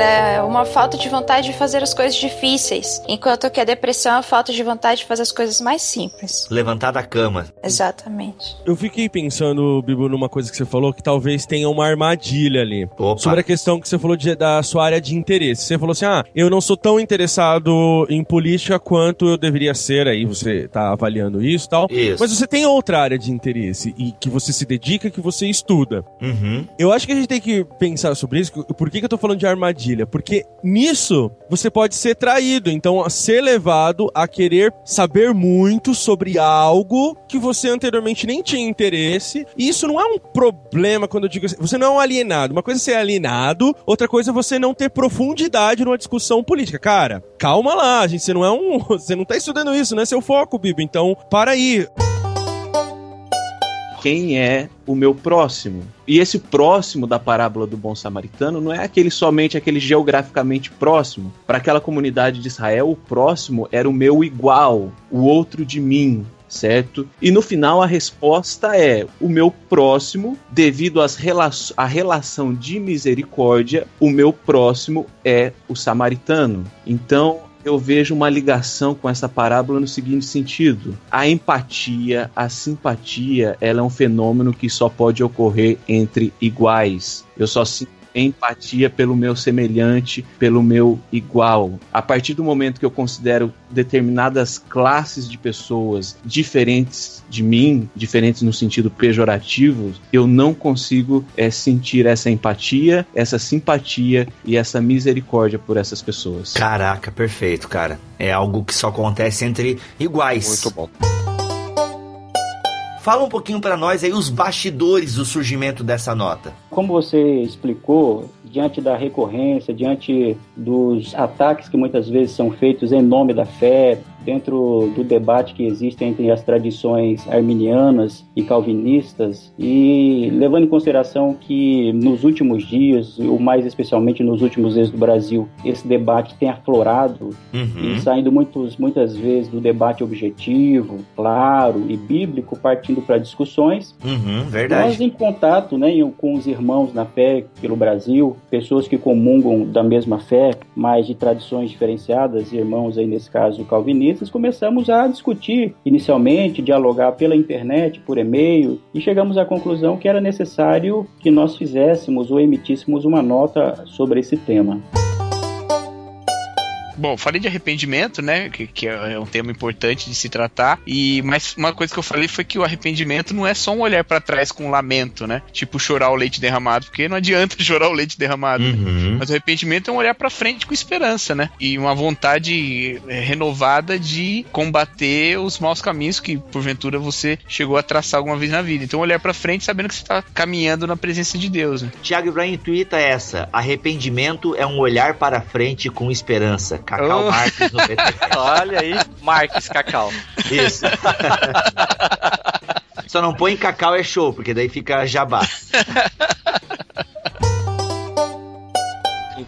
Ela é uma falta de vontade de fazer as coisas difíceis, enquanto que a depressão é a falta de vontade de fazer as coisas mais simples. Levantar da cama. Exatamente. Eu fiquei pensando, Bibo, numa coisa que você falou, que talvez tenha uma armadilha ali. Sobre a questão que você falou de- da sua área de interesse. Você falou assim: ah, eu não sou tão interessado em política quanto eu deveria ser, aí você tá avaliando isso e tal. Isso. Mas você tem outra área de interesse e que você se dedica, que você estuda. Uhum. Eu acho que a gente tem que pensar sobre isso. Por que, que eu tô falando de armadilha? Porque nisso você pode ser traído. Então, ser levado a querer saber muito sobre algo que você anteriormente nem tinha interesse. E isso não é um problema quando eu digo assim. Você não é um alienado. Uma coisa é ser alienado, outra coisa é você não ter profundidade numa discussão política. Cara, calma lá, gente. Você não é um. Você não tá estudando isso, não é seu foco, Bibo. Então, para aí. Quem é o meu próximo. E esse próximo da parábola do bom samaritano não é aquele somente aquele geograficamente próximo. Para aquela comunidade de Israel, o próximo era o meu igual, o outro de mim, certo? E no final a resposta é: o meu próximo, devido às rela à relação de misericórdia, o meu próximo é o samaritano. Então, eu vejo uma ligação com essa parábola no seguinte sentido: a empatia, a simpatia, ela é um fenômeno que só pode ocorrer entre iguais. Eu só sinto empatia pelo meu semelhante, pelo meu igual. A partir do momento que eu considero determinadas classes de pessoas diferentes de mim, diferentes no sentido pejorativo, eu não consigo é, sentir essa empatia, essa simpatia e essa misericórdia por essas pessoas. Caraca, perfeito, cara. É algo que só acontece entre iguais. Muito bom. Fala um pouquinho para nós aí os bastidores do surgimento dessa nota. Como você explicou, diante da recorrência, diante dos ataques que muitas vezes são feitos em nome da fé, dentro do debate que existe entre as tradições arminianas e calvinistas, e levando em consideração que nos últimos dias, ou mais especialmente nos últimos dias do Brasil, esse debate tem aflorado Uhum. e saindo muitos, muitas vezes do debate objetivo, claro e bíblico, partindo para discussões. Uhum, Nós, verdade. em contato né, com os irmãos na fé pelo Brasil, pessoas que comungam da mesma fé, mas de tradições diferenciadas, irmãos aí nesse caso calvinistas, começamos a discutir inicialmente, dialogar pela internet, por e-mail, e chegamos à conclusão que era necessário que nós fizéssemos ou emitíssemos uma nota sobre esse tema. Bom, falei de arrependimento, né? Que, que é um tema importante de se tratar. E mas uma coisa que eu falei foi que o arrependimento não é só um olhar pra trás com lamento, né? Tipo chorar o leite derramado, porque não adianta chorar o leite derramado. né? Uhum. Mas o arrependimento é um olhar pra frente com esperança, né? E uma vontade é, renovada de combater os maus caminhos que porventura você chegou a traçar alguma vez na vida. Então olhar pra frente sabendo que você tá caminhando na presença de Deus, né? Tiago Ibrahim tuita essa. Arrependimento é um olhar para frente com esperança. Cacau Oh. Marques no BTCast. Olha aí, Marques Cacau. Isso. Só não põe cacau é show, porque daí fica jabá.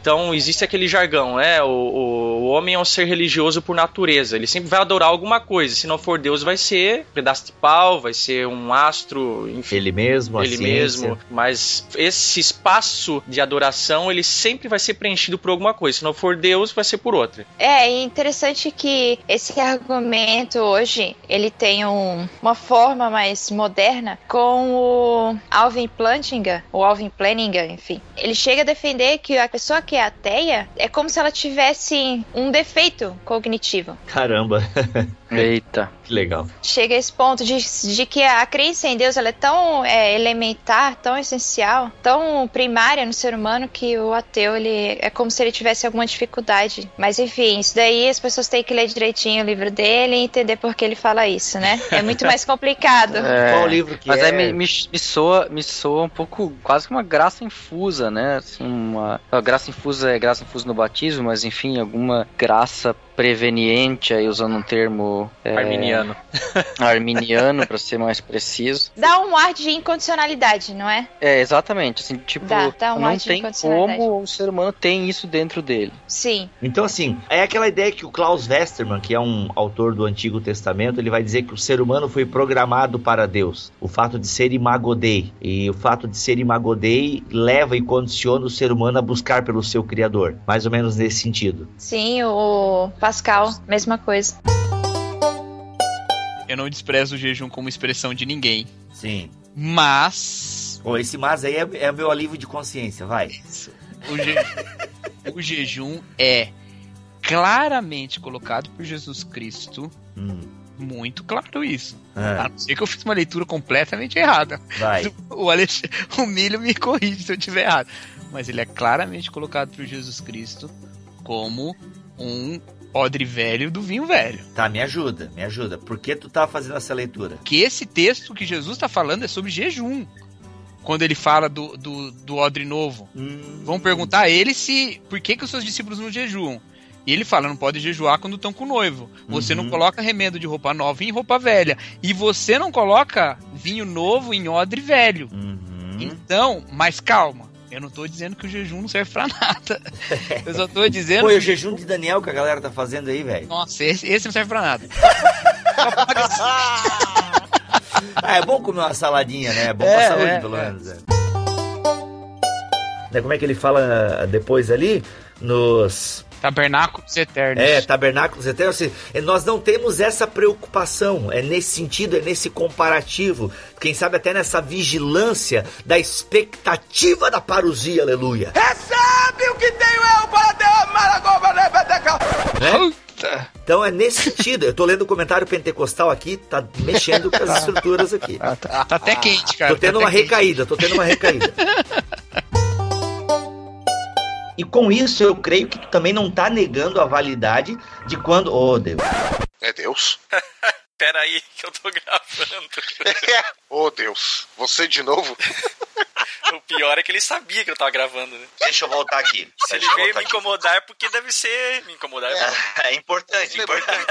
Então existe aquele jargão, né? O, o, o homem é um ser religioso por natureza. Ele sempre vai adorar alguma coisa. Se não for Deus, vai ser um pedaço de pau, vai ser um astro, enfim. Ele mesmo, a ele ciência. mesmo. Mas esse espaço de adoração, ele sempre vai ser preenchido por alguma coisa. Se não for Deus, vai ser por outra. É e interessante que esse argumento hoje ele tem um- uma forma mais moderna com o Alvin Plantinga, o Alvin Plantinga, enfim. Ele chega a defender que a pessoa que é ateia é como se ela tivesse um defeito cognitivo. Caramba. Eita. Que legal. Chega a esse ponto de, de que a crença em Deus ela é tão é, elementar, tão essencial, tão primária no ser humano que o ateu ele é como se ele tivesse alguma dificuldade. Mas enfim, isso daí as pessoas têm que ler direitinho o livro dele e entender por que ele fala isso, né? É muito mais complicado. É, que mas é? aí me, me, me soa, me soa um pouco, quase que uma graça infusa, né? Assim, uma, a graça infusa é graça infusa no batismo, mas enfim, alguma graça preveniente, aí usando um termo é, Arminiano. arminiano, para ser mais preciso. Dá um ar de incondicionalidade, não é? É, exatamente, assim, tipo, Dá, dá um não tem como o ser humano tem isso dentro dele. Sim. Então, assim, é aquela ideia que o Klaus Westermann, que é um autor do Antigo Testamento, ele vai dizer que o ser humano foi programado para Deus. O fato de ser imagodei. E o fato de ser imagodei leva e condiciona o ser humano a buscar pelo seu Criador. Mais ou menos nesse sentido. Sim, o Pascal, mesma coisa. Eu não desprezo o jejum como expressão de ninguém. Sim. Mas. Pô, esse mas aí é, é meu alívio de consciência, vai. O, je- o jejum é claramente colocado por Jesus Cristo. Muito claro isso. Ah. A não ser que eu fiz uma leitura completamente errada. Vai. O, Alex... o Milho me corrige se eu estiver errado. Mas ele é claramente colocado por Jesus Cristo como um odre velho do vinho velho. Tá, me ajuda, me ajuda. Por que tu tá fazendo essa leitura? Que esse texto que Jesus está falando é sobre jejum. Quando ele fala do, do, do odre novo. Hum. Vão perguntar a ele se. Por que, que os seus discípulos não jejuam? E ele fala, não pode jejuar quando estão com o noivo. Você Uhum. não coloca remendo de roupa nova em roupa velha. E você não coloca vinho novo em odre velho. Uhum. Então, mas calma. Eu não tô dizendo que o jejum não serve pra nada. Eu só tô dizendo Pô, e o jejum de Daniel que a galera tá fazendo aí, velho. Nossa, esse, esse não serve pra nada. Ah, é bom comer uma saladinha, né? É bom É, pra saúde, é, pelo é. menos. é. Né, Como é que ele fala depois ali? Nos. Tabernáculos eternos. É, tabernáculos eternos. Assim, nós não temos essa preocupação. É nesse sentido, é nesse comparativo. Quem sabe até nessa vigilância da expectativa da parousia, aleluia. Recebe o que tenho eu para derramar agora, Né? Então é nesse sentido. Eu tô lendo o comentário pentecostal aqui, tá mexendo com as estruturas aqui. Tá, tá até quente, cara. Tô tendo tá uma até quente. recaída, tô tendo uma recaída. E com isso eu creio que tu também não tá negando a validade de quando. Oh, Deus. É Deus? Pera aí, que eu tô gravando. Oh, Deus. Você de novo? o pior é que ele sabia que eu tava gravando, né? Deixa eu voltar aqui. Se ele Deixa eu veio me aqui. incomodar é porque deve ser. Me incomodar é. É importante, importante.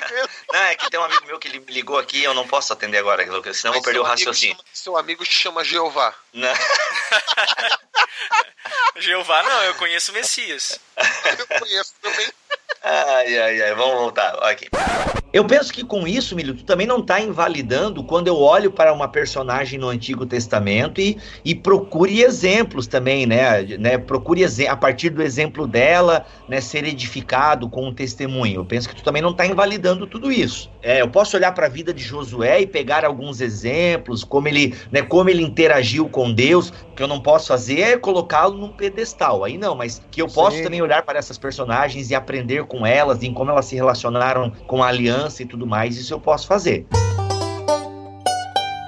Não, é que tem um amigo meu que ligou aqui eu não posso atender agora, senão eu vou perder o raciocínio. chama- seu amigo te chama Jeová. Não. Jeová, não, eu conheço o Messias. Eu conheço também. Ai, ai, ai, vamos voltar. Aqui. Eu penso que com isso, Milho, tu também não tá invalidando quando eu olho para uma personagem no Antigo Testamento e, e procure exemplos também, né? né? Procure a partir do exemplo dela, né, ser edificado com um testemunho. Eu penso que tu também não tá invalidando tudo isso. É, eu posso olhar para a vida de Josué e pegar alguns exemplos, como ele, né, como ele interagiu com Deus. O que eu não posso fazer é colocá-lo num pedestal. Aí não, mas que eu posso Sim. também olhar para essas personagens e aprender com elas, em como elas se relacionaram com a aliança e tudo mais, isso eu posso fazer.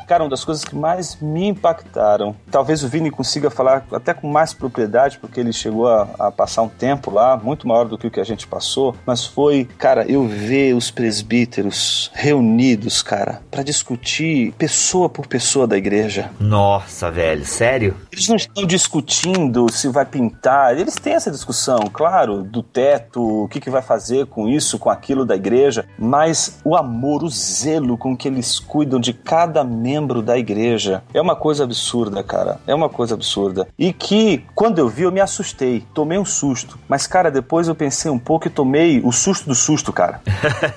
Cara, uma das coisas que mais me impactaram, talvez o Vini consiga falar até com mais propriedade, porque ele chegou a, a passar um tempo lá, muito maior do que o que a gente passou, mas foi, cara, eu ver os presbíteros reunidos, cara, para discutir pessoa por pessoa da igreja. Nossa, velho, sério? Eles não estão discutindo se vai pintar, eles têm essa discussão, claro, do teto, o que, que vai fazer com isso, com aquilo da igreja, mas o amor, o zelo com que eles cuidam de cada membro da igreja é uma coisa absurda, cara. É uma coisa absurda. E que, quando eu vi, eu me assustei, tomei um susto. Mas, cara, depois eu pensei um pouco e tomei o susto do susto, cara.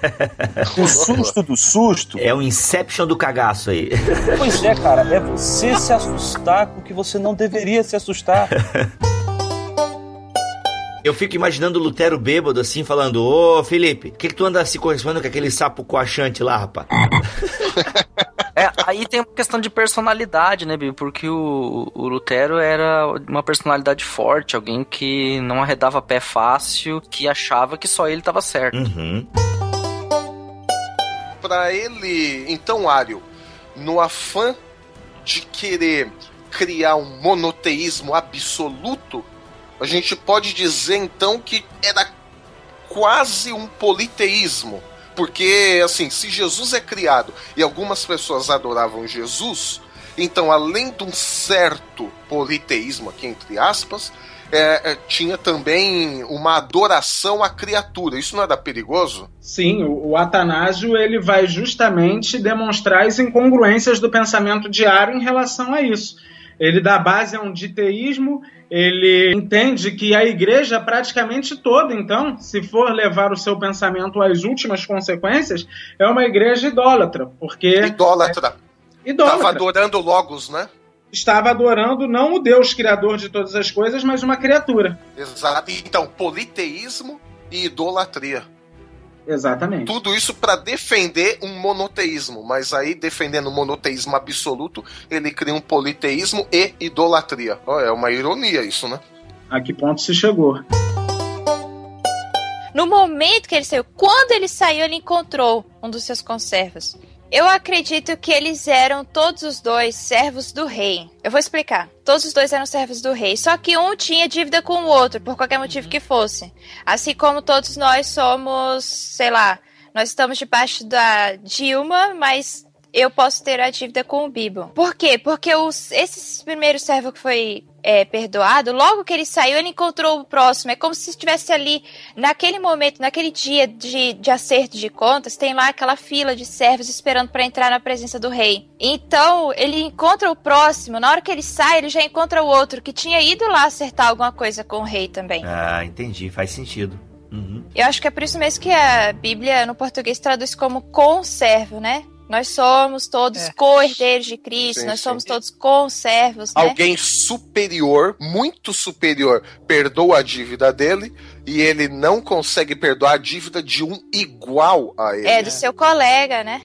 o susto do susto. É o Inception do cagaço aí. Pois é, cara, é você se assustar com o que você não deveria se assustar. Eu fico imaginando o Lutero bêbado assim, falando: Ô Felipe, o que, que tu anda se correspondendo com aquele sapo coachante lá, rapaz? É, aí tem uma questão de personalidade, né, Bill? Porque o, o Lutero era uma personalidade forte, alguém que não arredava pé fácil, que achava que só ele estava certo. Uhum. Pra ele, então, Ario, no afã de querer criar um monoteísmo absoluto, a gente pode dizer então que era quase um politeísmo. Porque, assim, se Jesus é criado e algumas pessoas adoravam Jesus, então, além de um certo politeísmo, aqui entre aspas, é, é, tinha também uma adoração à criatura. Isso não era perigoso? Sim, o, o Atanásio ele vai justamente demonstrar as incongruências do pensamento diário em relação a isso. Ele dá base a um diteísmo, ele entende que a igreja praticamente toda, então, se for levar o seu pensamento às últimas consequências, é uma igreja idólatra, porque Idólatra. idólatra. Tava adorando Logos, né? estava adorando não o Deus criador de todas as coisas, mas uma criatura. Exato. Então, politeísmo e idolatria. Exatamente. Tudo isso para defender um monoteísmo, mas aí defendendo o monoteísmo absoluto, ele cria um politeísmo e idolatria. Ó, é uma ironia isso, né? A que ponto se chegou? No momento que ele saiu, quando ele saiu, ele encontrou um dos seus conservos. Eu acredito que eles eram todos os dois servos do rei. Eu vou explicar. Todos os dois eram servos do rei, só que um tinha dívida com o outro, por qualquer motivo que fosse. Assim como todos nós somos, sei lá, nós estamos debaixo da Dilma, mas eu posso ter a dívida com o Bibo. Por quê? Porque os, esse primeiro servo que foi é, perdoado, logo que ele saiu, ele encontrou o próximo. É como se estivesse ali, naquele momento, naquele dia de, de acerto de contas, tem lá aquela fila de servos esperando para entrar na presença do rei. Então, ele encontra o próximo, na hora que ele sai, ele já encontra o outro que tinha ido lá acertar alguma coisa com o rei também. Ah, entendi, faz sentido. Uhum. Eu acho que é por isso mesmo que a Bíblia no português traduz como conservo, né? Nós somos todos É. co-herdeiros de Cristo, Sim, nós sim. somos todos conservos, né? Alguém superior, muito superior, perdoa a dívida dele e ele não consegue perdoar a dívida de um igual a ele. É, do seu colega, né?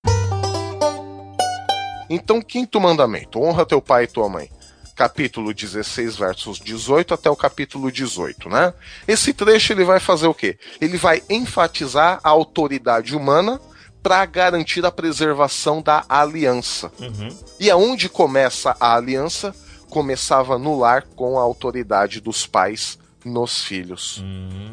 Então, quinto mandamento: honra teu pai e tua mãe. Capítulo 16, versos 18 até o capítulo 18, né? Esse trecho ele vai fazer o quê? Ele vai enfatizar a autoridade humana para garantir a preservação da aliança. E aonde começa a aliança? Começava no lar com a autoridade dos pais nos filhos.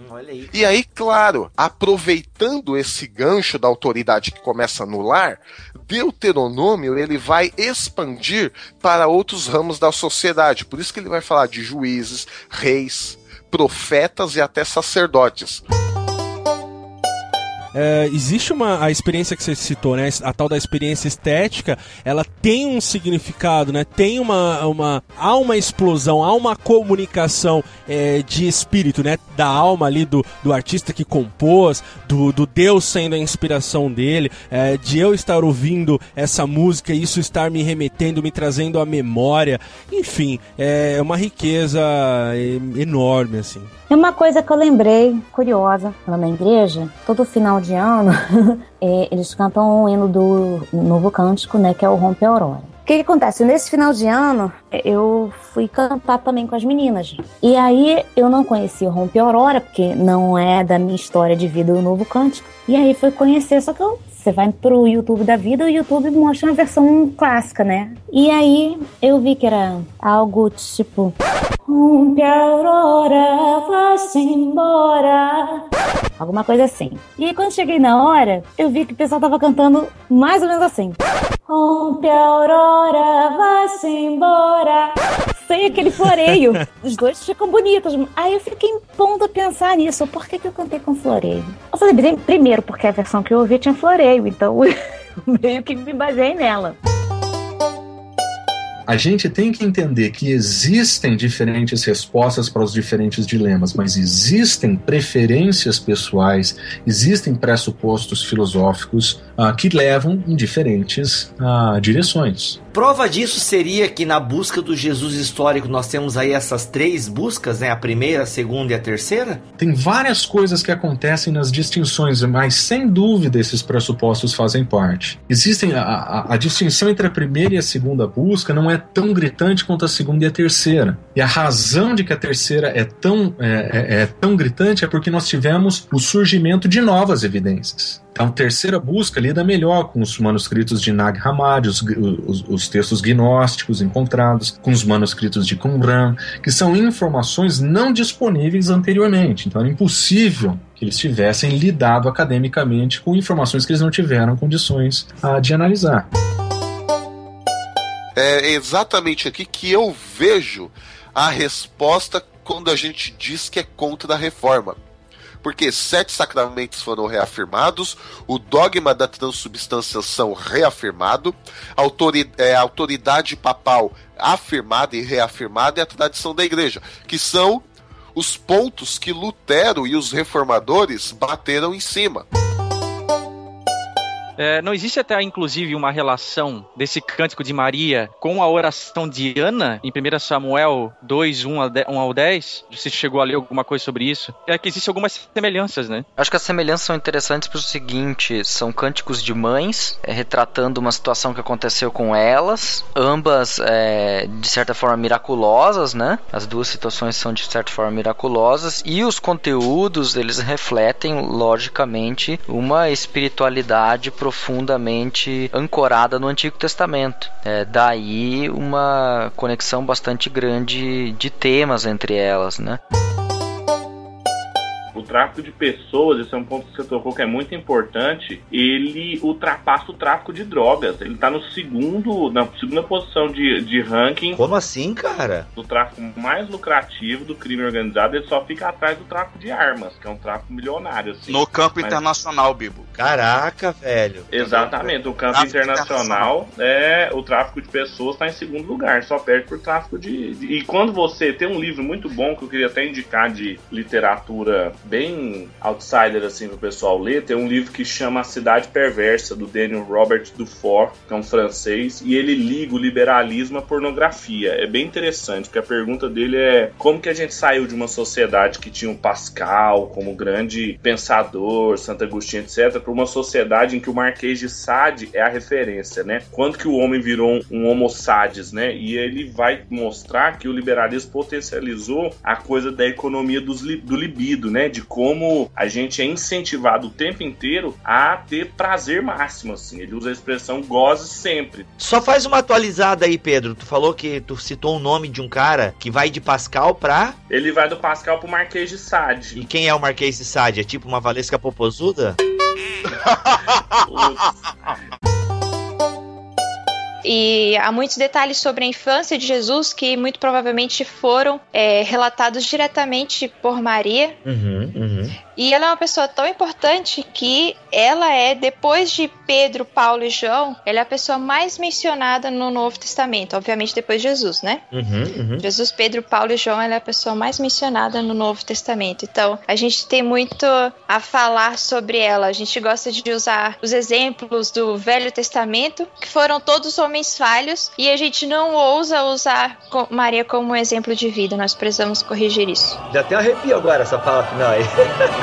olha aí. E aí, claro, aproveitando esse gancho da autoridade que começa no lar, Deuteronômio ele vai expandir para outros ramos da sociedade. Por isso que ele vai falar de juízes, reis, profetas e até sacerdotes. É, existe uma a experiência que você citou, né? A tal da experiência estética, ela tem um significado, né? Tem uma, uma há uma explosão, há uma comunicação é, de espírito, né? Da alma ali do, do artista que compôs, do, do Deus sendo a inspiração dele, é, de eu estar ouvindo essa música isso estar me remetendo, me trazendo à memória, enfim, é uma riqueza é, enorme assim. É uma coisa que eu lembrei, curiosa, lá na igreja, todo final de ano, é, eles cantam o hino do Novo Cântico, né, que é o Rompe Aurora. O que, que acontece? Nesse final de ano, é, eu fui cantar também com as meninas. E aí eu não conhecia o Rompe Aurora, porque não é da minha história de vida o Novo Cântico. E aí fui conhecer, só que eu, você vai pro YouTube da vida, o YouTube mostra uma versão clássica, né? E aí eu vi que era algo tipo. Rompe a aurora, vai-se embora. Alguma coisa assim. E aí, quando cheguei na hora, eu vi que o pessoal tava cantando mais ou menos assim. Rompe a aurora, vai-se embora. Sem aquele floreio. Os dois ficam bonitos. Aí eu fiquei em ponto a pensar nisso. Por que, que eu cantei com floreio? Eu falei, primeiro, porque a versão que eu ouvi tinha floreio. Então, meio que me baseei nela. A gente tem que entender que existem diferentes respostas para os diferentes dilemas, mas existem preferências pessoais, existem pressupostos filosóficos ah, que levam em diferentes ah, direções. Prova disso seria que na busca do Jesus histórico nós temos aí essas três buscas, né? A primeira, a segunda e a terceira? Tem várias coisas que acontecem nas distinções, mas sem dúvida esses pressupostos fazem parte. Existem a, a, a distinção entre a primeira e a segunda busca não é tão gritante quanto a segunda e a terceira. E a razão de que a terceira é tão, é, é, é tão gritante é porque nós tivemos o surgimento de novas evidências. Então, a terceira busca lida melhor com os manuscritos de Nag Hammadi, os, os, os, textos gnósticos encontrados, com os manuscritos de Qumran, que são informações não disponíveis anteriormente. Então, é impossível que eles tivessem lidado academicamente com informações que eles não tiveram condições ah, de analisar. É exatamente aqui que eu vejo a resposta quando a gente diz que é contra a reforma porque sete sacramentos foram reafirmados, o dogma da transubstanciação reafirmado, a autoridade, é, a autoridade papal afirmada e reafirmada e a tradição da igreja, que são os pontos que Lutero e os reformadores bateram em cima. É, não existe até, inclusive, uma relação desse cântico de Maria com a oração de Ana, em 1 Samuel 2, 1 ao 10? Você chegou a ler alguma coisa sobre isso? É que existem algumas semelhanças, né? Acho que as semelhanças são interessantes pelo seguinte: são cânticos de mães, é, retratando uma situação que aconteceu com elas, ambas, é, de certa forma, miraculosas, né? As duas situações são, de certa forma, miraculosas, e os conteúdos, eles refletem, logicamente, uma espiritualidade profundamente ancorada no Antigo Testamento. É, daí uma conexão bastante grande de temas entre elas, né? O tráfico de pessoas, esse é um ponto que você tocou que é muito importante, ele ultrapassa o tráfico de drogas. Ele tá no segundo, na segunda posição de, de ranking. Como assim, cara? Do tráfico mais lucrativo do crime organizado, ele só fica atrás do tráfico de armas, que é um tráfico milionário. Assim. No campo Mas- internacional, Bibo. Caraca, velho. Exatamente, o campo Tráfico internacional é o tráfico de pessoas está em segundo lugar, só perde por tráfico de, de- E quando você tem um livro muito bom que eu queria até indicar de literatura bem outsider assim pro pessoal ler, tem um livro que chama A Cidade Perversa do Daniel Robert Dufour, que é um francês, e ele liga o liberalismo à pornografia. É bem interessante, porque a pergunta dele é como que a gente saiu de uma sociedade que tinha o Pascal como grande pensador, Santo Agostinho, etc, para uma sociedade em que o Marquês de Sade é a referência, né? Quando que o homem virou um, homo sades, né? E ele vai mostrar que o liberalismo potencializou a coisa da economia dos do libido, né? De como a gente é incentivado o tempo inteiro a ter prazer máximo, assim. Ele usa a expressão goze sempre. Só faz uma atualizada aí, Pedro. Tu falou que tu citou o nome de um cara que vai de Pascal pra. Ele vai do Pascal pro Marquês de Sade. E quem é o Marquês de Sade? É tipo uma Valesca Popozuda? E há muitos detalhes sobre a infância de Jesus que muito provavelmente foram é, relatados diretamente por Maria. Uhum, uhum. E ela é uma pessoa tão importante que ela é, depois de Pedro, Paulo e João, ela é a pessoa mais mencionada no Novo Testamento. Obviamente depois de Jesus, né? Uhum, uhum. Jesus, Pedro, Paulo e João, ela é a pessoa mais mencionada no Novo Testamento. Então, a gente tem muito a falar sobre ela. A gente gosta de usar os exemplos do Velho Testamento, que foram todos homens falhos, e a gente não ousa usar Maria como um exemplo de vida. Nós precisamos corrigir isso. Já até arrepio agora essa fala final aí.